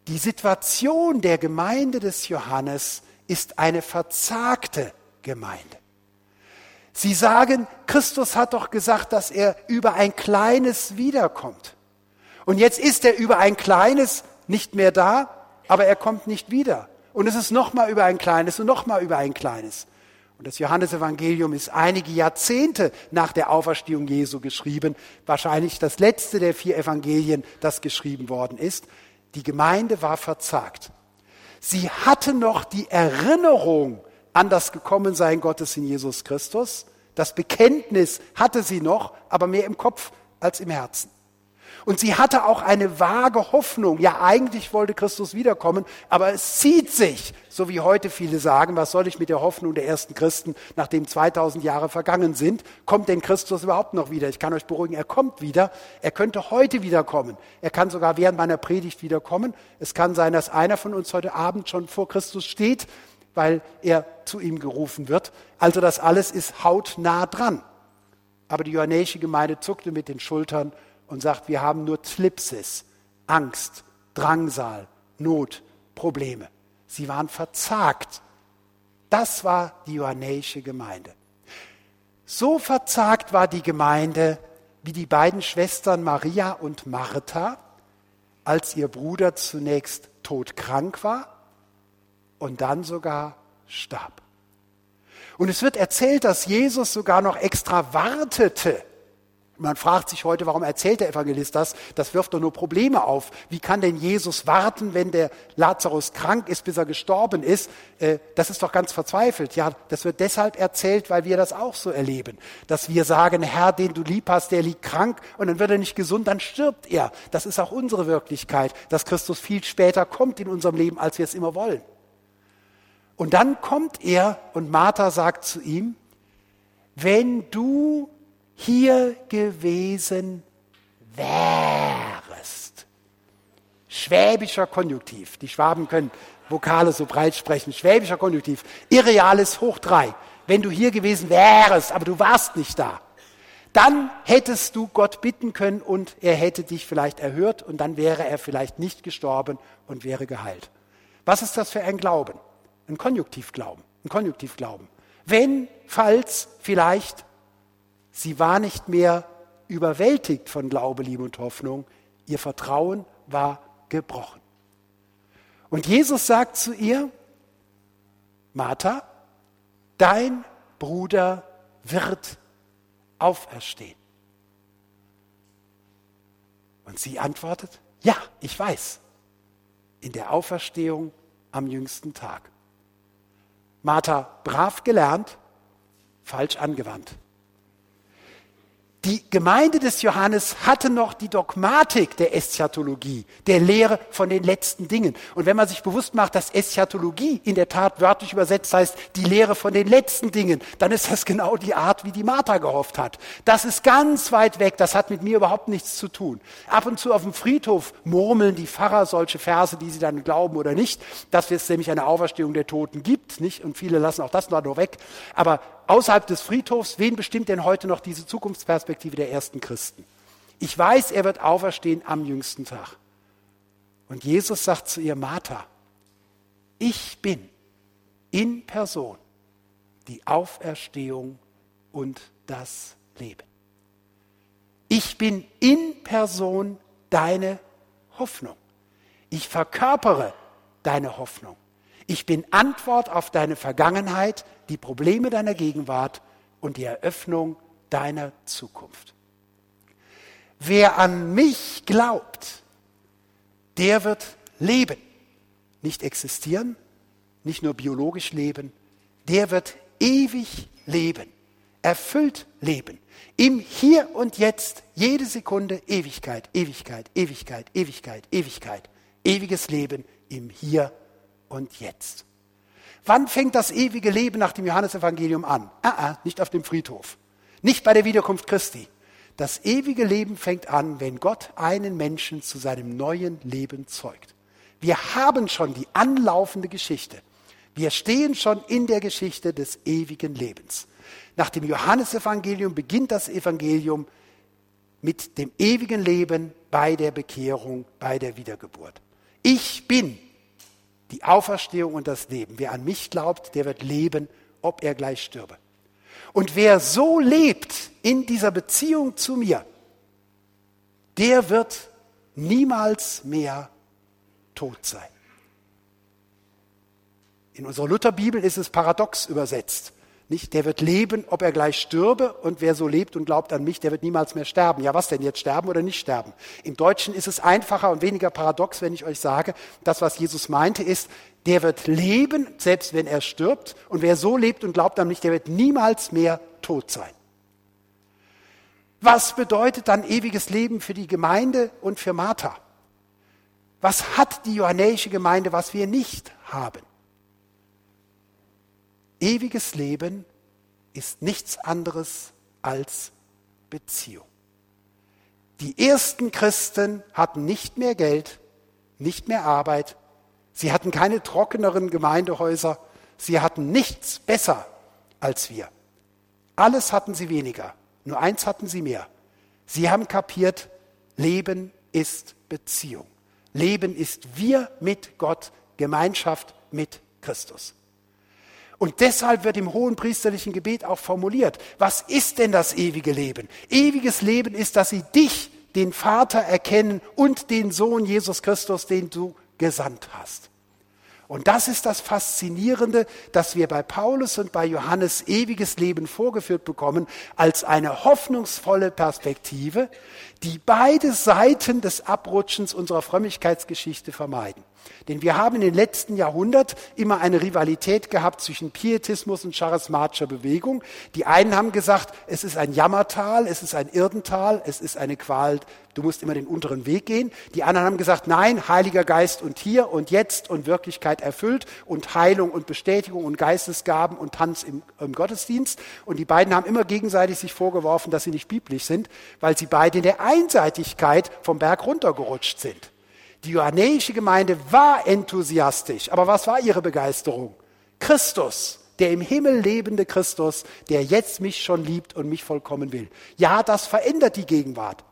[SPEAKER 1] Die Situation der Gemeinde des Johannes ist eine verzagte Gemeinde. Sie sagen, Christus hat doch gesagt, dass er über ein kleines wiederkommt. Und jetzt ist er über ein kleines nicht mehr da, aber er kommt nicht wieder. Und es ist nochmal über ein kleines und nochmal über ein kleines. Und das Johannesevangelium ist einige Jahrzehnte nach der Auferstehung Jesu geschrieben, wahrscheinlich das letzte der vier Evangelien, das geschrieben worden ist. Die Gemeinde war verzagt. Sie hatte noch die Erinnerung an das Gekommensein Gottes in Jesus Christus. Das Bekenntnis hatte sie noch, aber mehr im Kopf als im Herzen. Und sie hatte auch eine vage Hoffnung. Ja, eigentlich wollte Christus wiederkommen, aber es zieht sich, so wie heute viele sagen, was soll ich mit der Hoffnung der ersten Christen, nachdem 2000 Jahre vergangen sind? Kommt denn Christus überhaupt noch wieder? Ich kann euch beruhigen, er kommt wieder. Er könnte heute wiederkommen. Er kann sogar während meiner Predigt wiederkommen. Es kann sein, dass einer von uns heute Abend schon vor Christus steht, weil er zu ihm gerufen wird. Also das alles ist hautnah dran. Aber die johannäische Gemeinde zuckte mit den Schultern und sagt, wir haben nur Tlipsis, Angst, Drangsal, Not, Probleme. Sie waren verzagt. Das war die johannäische Gemeinde. So verzagt war die Gemeinde wie die beiden Schwestern Maria und Martha, als ihr Bruder zunächst todkrank war und dann sogar starb. Und es wird erzählt, dass Jesus sogar noch extra wartete, man fragt sich heute, warum erzählt der Evangelist das? Das wirft doch nur Probleme auf. Wie kann denn Jesus warten, wenn der Lazarus krank ist, bis er gestorben ist? Äh, das ist doch ganz verzweifelt. Ja, das wird deshalb erzählt, weil wir das auch so erleben. Dass wir sagen, Herr, den du lieb hast, der liegt krank und dann wird er nicht gesund, dann stirbt er. Das ist auch unsere Wirklichkeit, dass Christus viel später kommt in unserem Leben, als wir es immer wollen. Und dann kommt er und Martha sagt zu ihm, wenn du hier gewesen wärest. Schwäbischer Konjunktiv. Die Schwaben können Vokale so breit sprechen. Schwäbischer Konjunktiv. Irreales hoch drei. Wenn du hier gewesen wärst, aber du warst nicht da, dann hättest du Gott bitten können und er hätte dich vielleicht erhört und dann wäre er vielleicht nicht gestorben und wäre geheilt. Was ist das für ein Glauben? Ein Konjunktivglauben. Ein Konjunktivglauben. Wenn, falls, vielleicht, Sie war nicht mehr überwältigt von Glaube, Liebe und Hoffnung. Ihr Vertrauen war gebrochen. Und Jesus sagt zu ihr, Martha, dein Bruder wird auferstehen. Und sie antwortet, ja, ich weiß, in der Auferstehung am jüngsten Tag. Martha brav gelernt, falsch angewandt. Die Gemeinde des Johannes hatte noch die Dogmatik der Eschatologie, der Lehre von den letzten Dingen. Und wenn man sich bewusst macht, dass Eschatologie in der Tat wörtlich übersetzt heißt, die Lehre von den letzten Dingen, dann ist das genau die Art, wie die Martha gehofft hat. Das ist ganz weit weg, das hat mit mir überhaupt nichts zu tun. Ab und zu auf dem Friedhof murmeln die Pfarrer solche Verse, die sie dann glauben oder nicht, dass es nämlich eine Auferstehung der Toten gibt, nicht? Und viele lassen auch das noch weg. Aber außerhalb des Friedhofs, wen bestimmt denn heute noch diese Zukunftsperspektive der ersten Christen? Ich weiß, er wird auferstehen am jüngsten Tag. Und Jesus sagt zu ihr, Martha, ich bin in Person die Auferstehung und das Leben. Ich bin in Person deine Hoffnung. Ich verkörpere deine Hoffnung. Ich bin Antwort auf deine Vergangenheit, die Probleme deiner Gegenwart und die Eröffnung deiner Zukunft. Wer an mich glaubt, der wird leben. Nicht existieren, nicht nur biologisch leben, der wird ewig leben, erfüllt leben. Im Hier und Jetzt, jede Sekunde Ewigkeit, Ewigkeit, Ewigkeit, Ewigkeit, Ewigkeit. Ewiges Leben im Hier und jetzt. Wann fängt das ewige Leben nach dem Johannesevangelium an? Ah, ah, nicht auf dem Friedhof. Nicht bei der Wiederkunft Christi. Das ewige Leben fängt an, wenn Gott einen Menschen zu seinem neuen Leben zeugt. Wir haben schon die anlaufende Geschichte. Wir stehen schon in der Geschichte des ewigen Lebens. Nach dem Johannesevangelium beginnt das Evangelium mit dem ewigen Leben bei der Bekehrung, bei der Wiedergeburt. Ich bin die Auferstehung und das Leben. Wer an mich glaubt, der wird leben, ob er gleich stürbe. Und wer so lebt in dieser Beziehung zu mir, der wird niemals mehr tot sein. In unserer Lutherbibel ist es paradox übersetzt. Nicht, der wird leben, ob er gleich stürbe, und wer so lebt und glaubt an mich, der wird niemals mehr sterben. Ja, was denn jetzt sterben oder nicht sterben? Im Deutschen ist es einfacher und weniger paradox, wenn ich euch sage, das, was Jesus meinte, ist, der wird leben, selbst wenn er stirbt, und wer so lebt und glaubt an mich, der wird niemals mehr tot sein. Was bedeutet dann ewiges Leben für die Gemeinde und für Martha? Was hat die johannäische Gemeinde, was wir nicht haben? Ewiges Leben ist nichts anderes als Beziehung. Die ersten Christen hatten nicht mehr Geld, nicht mehr Arbeit, sie hatten keine trockeneren Gemeindehäuser, sie hatten nichts besser als wir. Alles hatten sie weniger, nur eins hatten sie mehr. Sie haben kapiert, Leben ist Beziehung. Leben ist wir mit Gott, Gemeinschaft mit Christus. Und deshalb wird im hohen priesterlichen Gebet auch formuliert, was ist denn das ewige Leben? Ewiges Leben ist, dass sie dich, den Vater, erkennen und den Sohn Jesus Christus, den du gesandt hast. Und das ist das Faszinierende, dass wir bei Paulus und bei Johannes ewiges Leben vorgeführt bekommen als eine hoffnungsvolle Perspektive, die beide Seiten des Abrutschens unserer Frömmigkeitsgeschichte vermeiden. Denn wir haben in den letzten Jahrhundert immer eine Rivalität gehabt zwischen Pietismus und charismatischer Bewegung. Die einen haben gesagt, es ist ein Jammertal, es ist ein Irdental, es ist eine Qual, du musst immer den unteren Weg gehen. Die anderen haben gesagt, nein, Heiliger Geist und hier und jetzt und Wirklichkeit erfüllt und Heilung und Bestätigung und Geistesgaben und Tanz im, im Gottesdienst. Und die beiden haben immer gegenseitig sich vorgeworfen, dass sie nicht biblisch sind, weil sie beide in der Einseitigkeit vom Berg runtergerutscht sind. Die johannäische Gemeinde war enthusiastisch, aber was war ihre Begeisterung? Christus, der im Himmel lebende Christus, der jetzt mich schon liebt und mich vollkommen will. Ja, das verändert die Gegenwart.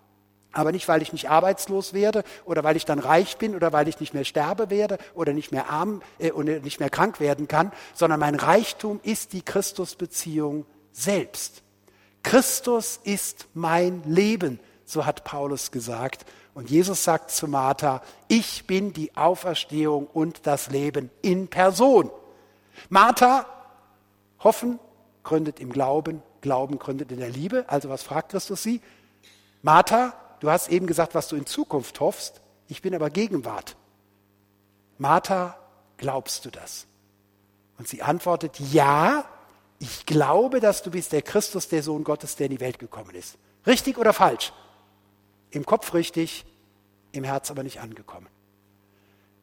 [SPEAKER 1] Aber nicht, weil ich nicht arbeitslos werde oder weil ich dann reich bin oder weil ich nicht mehr sterbe werde oder nicht mehr arm äh, nicht mehr krank werden kann, sondern mein Reichtum ist die Christusbeziehung selbst. Christus ist mein Leben, so hat Paulus gesagt. Und Jesus sagt zu Martha, ich bin die Auferstehung und das Leben in Person. Martha Hoffen gründet im Glauben, Glauben gründet in der Liebe. Also was fragt Christus sie? Martha, du hast eben gesagt, was du in Zukunft hoffst. Ich bin aber Gegenwart. Martha, glaubst du das? Und sie antwortet, ja, ich glaube, dass du bist der Christus, der Sohn Gottes, der in die Welt gekommen ist. Richtig oder falsch? Im Kopf richtig, im Herz aber nicht angekommen.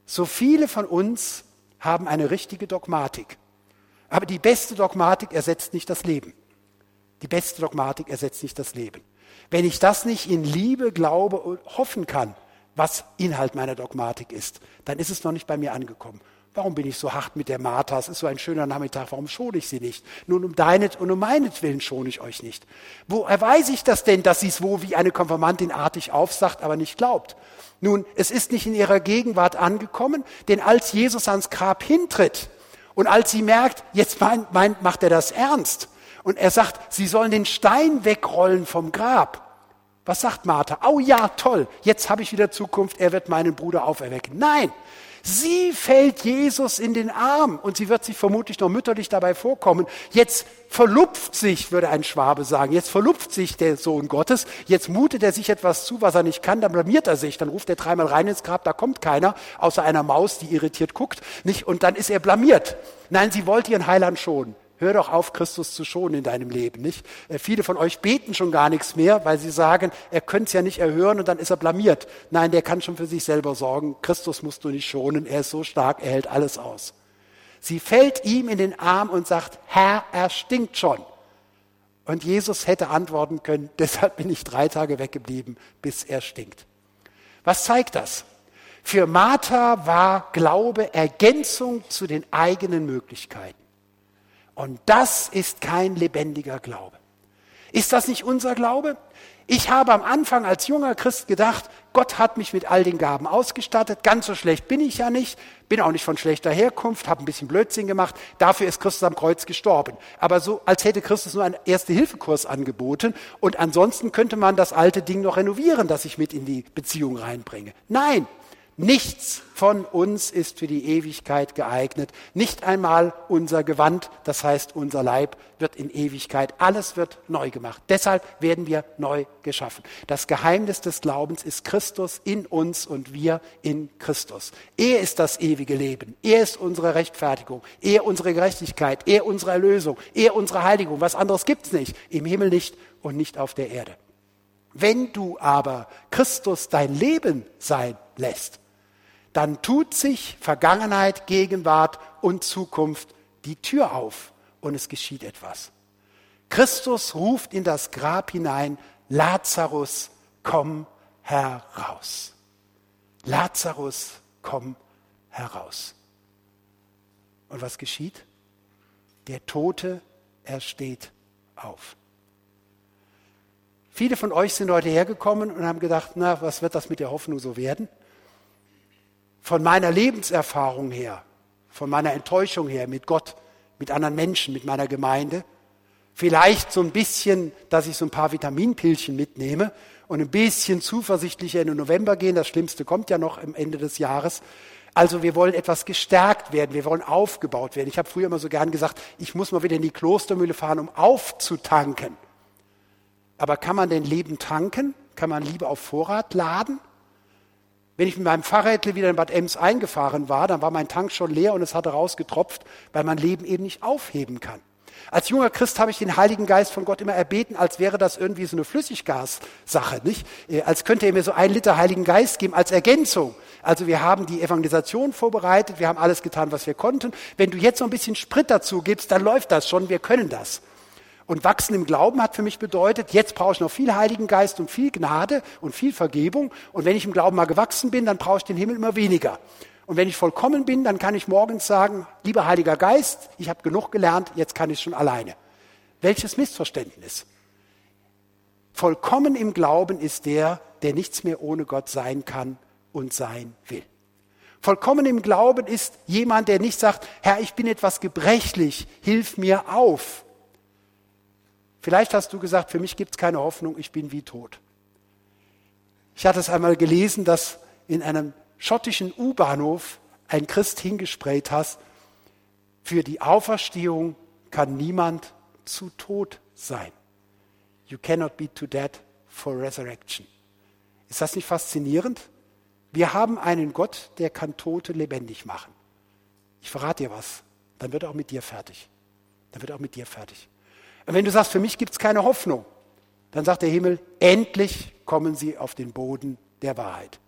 [SPEAKER 1] So viele von uns haben eine richtige Dogmatik. Aber die beste Dogmatik ersetzt nicht das Leben. Die beste Dogmatik ersetzt nicht das Leben. Wenn ich das nicht in Liebe, Glaube und hoffen kann, was Inhalt meiner Dogmatik ist, dann ist es noch nicht bei mir angekommen. Warum bin ich so hart mit der Martha? Es ist so ein schöner Nachmittag. Warum schone ich sie nicht? Nun, um deinet und um meinetwillen schone ich euch nicht. Wo erweise ich das denn, dass sie es wo wie eine Konfirmantin artig aufsagt, aber nicht glaubt? Nun, es ist nicht in ihrer Gegenwart angekommen, denn als Jesus ans Grab hintritt und als sie merkt, jetzt meint, meint, macht er das ernst und er sagt, sie sollen den Stein wegrollen vom Grab. Was sagt Martha? Oh ja, toll, jetzt habe ich wieder Zukunft, er wird meinen Bruder auferwecken. Nein, Sie fällt Jesus in den Arm und sie wird sich vermutlich noch mütterlich dabei vorkommen. Jetzt verlupft sich, würde ein Schwabe sagen, jetzt verlupft sich der Sohn Gottes, jetzt mutet er sich etwas zu, was er nicht kann, dann blamiert er sich, dann ruft er dreimal rein ins Grab, da kommt keiner, außer einer Maus, die irritiert guckt, nicht, und dann ist er blamiert. Nein, sie wollte ihren Heiland schonen. Hör doch auf, Christus zu schonen in deinem Leben, nicht? Äh, viele von euch beten schon gar nichts mehr, weil sie sagen, er könnte es ja nicht erhören und dann ist er blamiert. Nein, der kann schon für sich selber sorgen. Christus musst du nicht schonen. Er ist so stark, er hält alles aus. Sie fällt ihm in den Arm und sagt, Herr, er stinkt schon. Und Jesus hätte antworten können, deshalb bin ich drei Tage weggeblieben, bis er stinkt. Was zeigt das? Für Martha war Glaube Ergänzung zu den eigenen Möglichkeiten. Und das ist kein lebendiger Glaube. Ist das nicht unser Glaube? Ich habe am Anfang als junger Christ gedacht, Gott hat mich mit all den Gaben ausgestattet. Ganz so schlecht bin ich ja nicht, bin auch nicht von schlechter Herkunft, habe ein bisschen Blödsinn gemacht. Dafür ist Christus am Kreuz gestorben. Aber so, als hätte Christus nur einen Erste-Hilfe-Kurs angeboten und ansonsten könnte man das alte Ding noch renovieren, das ich mit in die Beziehung reinbringe. Nein, Nichts von uns ist für die Ewigkeit geeignet. Nicht einmal unser Gewand, das heißt unser Leib, wird in Ewigkeit. Alles wird neu gemacht. Deshalb werden wir neu geschaffen. Das Geheimnis des Glaubens ist Christus in uns und wir in Christus. Er ist das ewige Leben. Er ist unsere Rechtfertigung. Er unsere Gerechtigkeit. Er unsere Erlösung. Er unsere Heiligung. Was anderes gibt's nicht. Im Himmel nicht und nicht auf der Erde. Wenn du aber Christus dein Leben sein lässt, dann tut sich Vergangenheit, Gegenwart und Zukunft die Tür auf und es geschieht etwas. Christus ruft in das Grab hinein, Lazarus, komm heraus. Lazarus, komm heraus. Und was geschieht? Der Tote, er steht auf. Viele von euch sind heute hergekommen und haben gedacht, na, was wird das mit der Hoffnung so werden? Von meiner Lebenserfahrung her, von meiner Enttäuschung her mit Gott, mit anderen Menschen, mit meiner Gemeinde. Vielleicht so ein bisschen, dass ich so ein paar Vitaminpilchen mitnehme und ein bisschen zuversichtlicher in den November gehen. Das Schlimmste kommt ja noch am Ende des Jahres. Also wir wollen etwas gestärkt werden, wir wollen aufgebaut werden. Ich habe früher immer so gern gesagt, ich muss mal wieder in die Klostermühle fahren, um aufzutanken. Aber kann man denn Leben tanken? Kann man Liebe auf Vorrat laden? Wenn ich mit meinem Fahrrädle wieder in Bad Ems eingefahren war, dann war mein Tank schon leer und es hatte rausgetropft, weil mein Leben eben nicht aufheben kann. Als junger Christ habe ich den Heiligen Geist von Gott immer erbeten, als wäre das irgendwie so eine Flüssiggassache, nicht? Äh, als könnte er mir so ein Liter Heiligen Geist geben als Ergänzung. Also wir haben die Evangelisation vorbereitet, wir haben alles getan, was wir konnten. Wenn du jetzt so ein bisschen Sprit dazu gibst, dann läuft das schon, wir können das. Und wachsen im Glauben hat für mich bedeutet, jetzt brauche ich noch viel Heiligen Geist und viel Gnade und viel Vergebung. Und wenn ich im Glauben mal gewachsen bin, dann brauche ich den Himmel immer weniger. Und wenn ich vollkommen bin, dann kann ich morgens sagen, lieber Heiliger Geist, ich habe genug gelernt, jetzt kann ich schon alleine. Welches Missverständnis. Vollkommen im Glauben ist der, der nichts mehr ohne Gott sein kann und sein will. Vollkommen im Glauben ist jemand, der nicht sagt, Herr, ich bin etwas gebrechlich, hilf mir auf, Vielleicht hast du gesagt, für mich gibt es keine Hoffnung, ich bin wie tot. Ich hatte es einmal gelesen, dass in einem schottischen U-Bahnhof ein Christ hingesprayt hat, für die Auferstehung kann niemand zu tot sein. You cannot be too dead for resurrection. Ist das nicht faszinierend? Wir haben einen Gott, der kann Tote lebendig machen. Ich verrate dir was, dann wird er auch mit dir fertig. Dann wird er auch mit dir fertig. Und wenn du sagst, für mich gibt es keine Hoffnung, dann sagt der Himmel, endlich kommen sie auf den Boden der Wahrheit.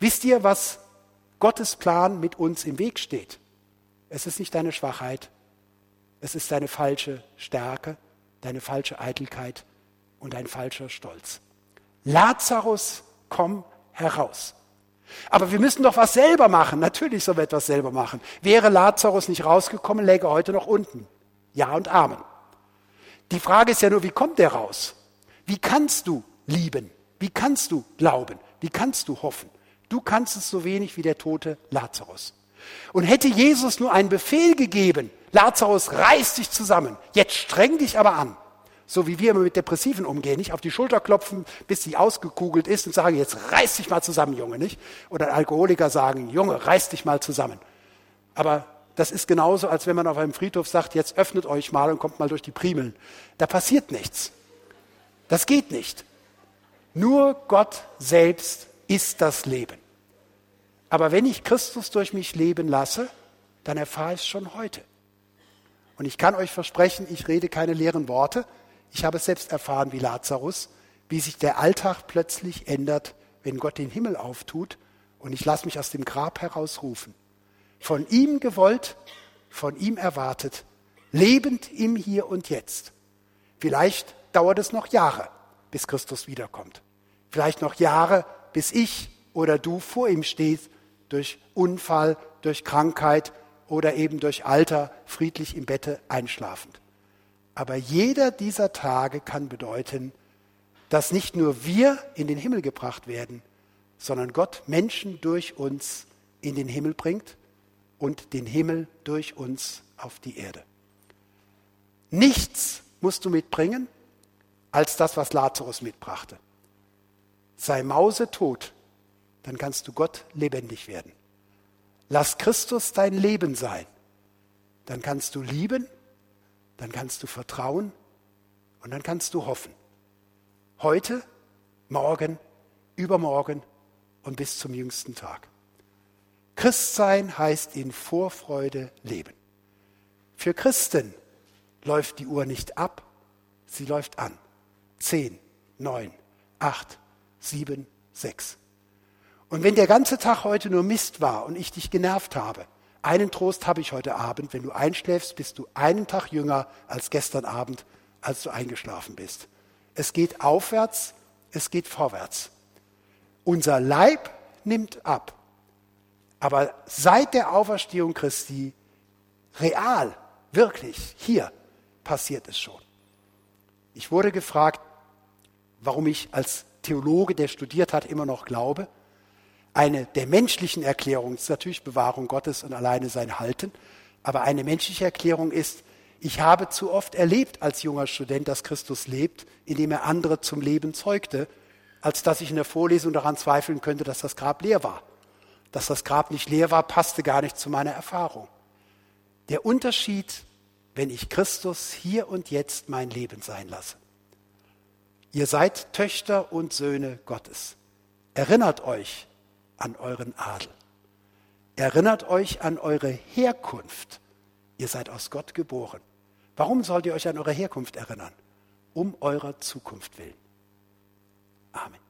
[SPEAKER 1] Wisst ihr, was Gottes Plan mit uns im Weg steht? Es ist nicht deine Schwachheit, es ist deine falsche Stärke, deine falsche Eitelkeit und dein falscher Stolz. Lazarus, komm heraus. Aber wir müssen doch was selber machen. Natürlich sollen wir etwas selber machen. Wäre Lazarus nicht rausgekommen, läge heute noch unten. Ja und Amen. Die Frage ist ja nur, wie kommt der raus? Wie kannst du lieben? Wie kannst du glauben? Wie kannst du hoffen? Du kannst es so wenig wie der tote Lazarus. Und hätte Jesus nur einen Befehl gegeben, Lazarus, reiß dich zusammen, jetzt streng dich aber an, so wie wir immer mit Depressiven umgehen, nicht auf die Schulter klopfen, bis sie ausgekugelt ist und sagen, jetzt reiß dich mal zusammen, Junge, nicht? Oder Alkoholiker sagen, Junge, reiß dich mal zusammen. Aber das ist genauso, als wenn man auf einem Friedhof sagt, jetzt öffnet euch mal und kommt mal durch die Primeln. Da passiert nichts. Das geht nicht. Nur Gott selbst ist das Leben. Aber wenn ich Christus durch mich leben lasse, dann erfahre ich es schon heute. Und ich kann euch versprechen, ich rede keine leeren Worte, ich habe es selbst erfahren wie Lazarus, wie sich der Alltag plötzlich ändert, wenn Gott den Himmel auftut und ich lasse mich aus dem Grab herausrufen. Von ihm gewollt, von ihm erwartet, lebend im Hier und Jetzt. Vielleicht dauert es noch Jahre, bis Christus wiederkommt. Vielleicht noch Jahre, bis ich oder du vor ihm stehst, durch Unfall, durch Krankheit oder eben durch Alter friedlich im Bette einschlafend. Aber jeder dieser Tage kann bedeuten, dass nicht nur wir in den Himmel gebracht werden, sondern Gott Menschen durch uns in den Himmel bringt und den Himmel durch uns auf die Erde. Nichts musst du mitbringen als das, was Lazarus mitbrachte. Sei Mause tot, dann kannst du Gott lebendig werden. Lass Christus dein Leben sein, dann kannst du lieben dann kannst du vertrauen und dann kannst du hoffen. Heute, morgen, übermorgen und bis zum jüngsten Tag. Christsein heißt in Vorfreude leben. Für Christen läuft die Uhr nicht ab, sie läuft an. Zehn, neun, acht, sieben, sechs. Und wenn der ganze Tag heute nur Mist war und ich dich genervt habe, einen Trost habe ich heute Abend. Wenn du einschläfst, bist du einen Tag jünger als gestern Abend, als du eingeschlafen bist. Es geht aufwärts, es geht vorwärts. Unser Leib nimmt ab. Aber seit der Auferstehung Christi, real, wirklich, hier passiert es schon. Ich wurde gefragt, warum ich als Theologe, der studiert hat, immer noch glaube eine der menschlichen Erklärungen ist natürlich Bewahrung Gottes und alleine sein Halten, aber eine menschliche Erklärung ist, ich habe zu oft erlebt als junger Student, dass Christus lebt, indem er andere zum Leben zeugte, als dass ich in der Vorlesung daran zweifeln könnte, dass das Grab leer war. Dass das Grab nicht leer war, passte gar nicht zu meiner Erfahrung. Der Unterschied, wenn ich Christus hier und jetzt mein Leben sein lasse. Ihr seid Töchter und Söhne Gottes. Erinnert euch, an euren Adel. Erinnert euch an eure Herkunft. Ihr seid aus Gott geboren. Warum sollt ihr euch an eure Herkunft erinnern? Um eurer Zukunft willen. Amen.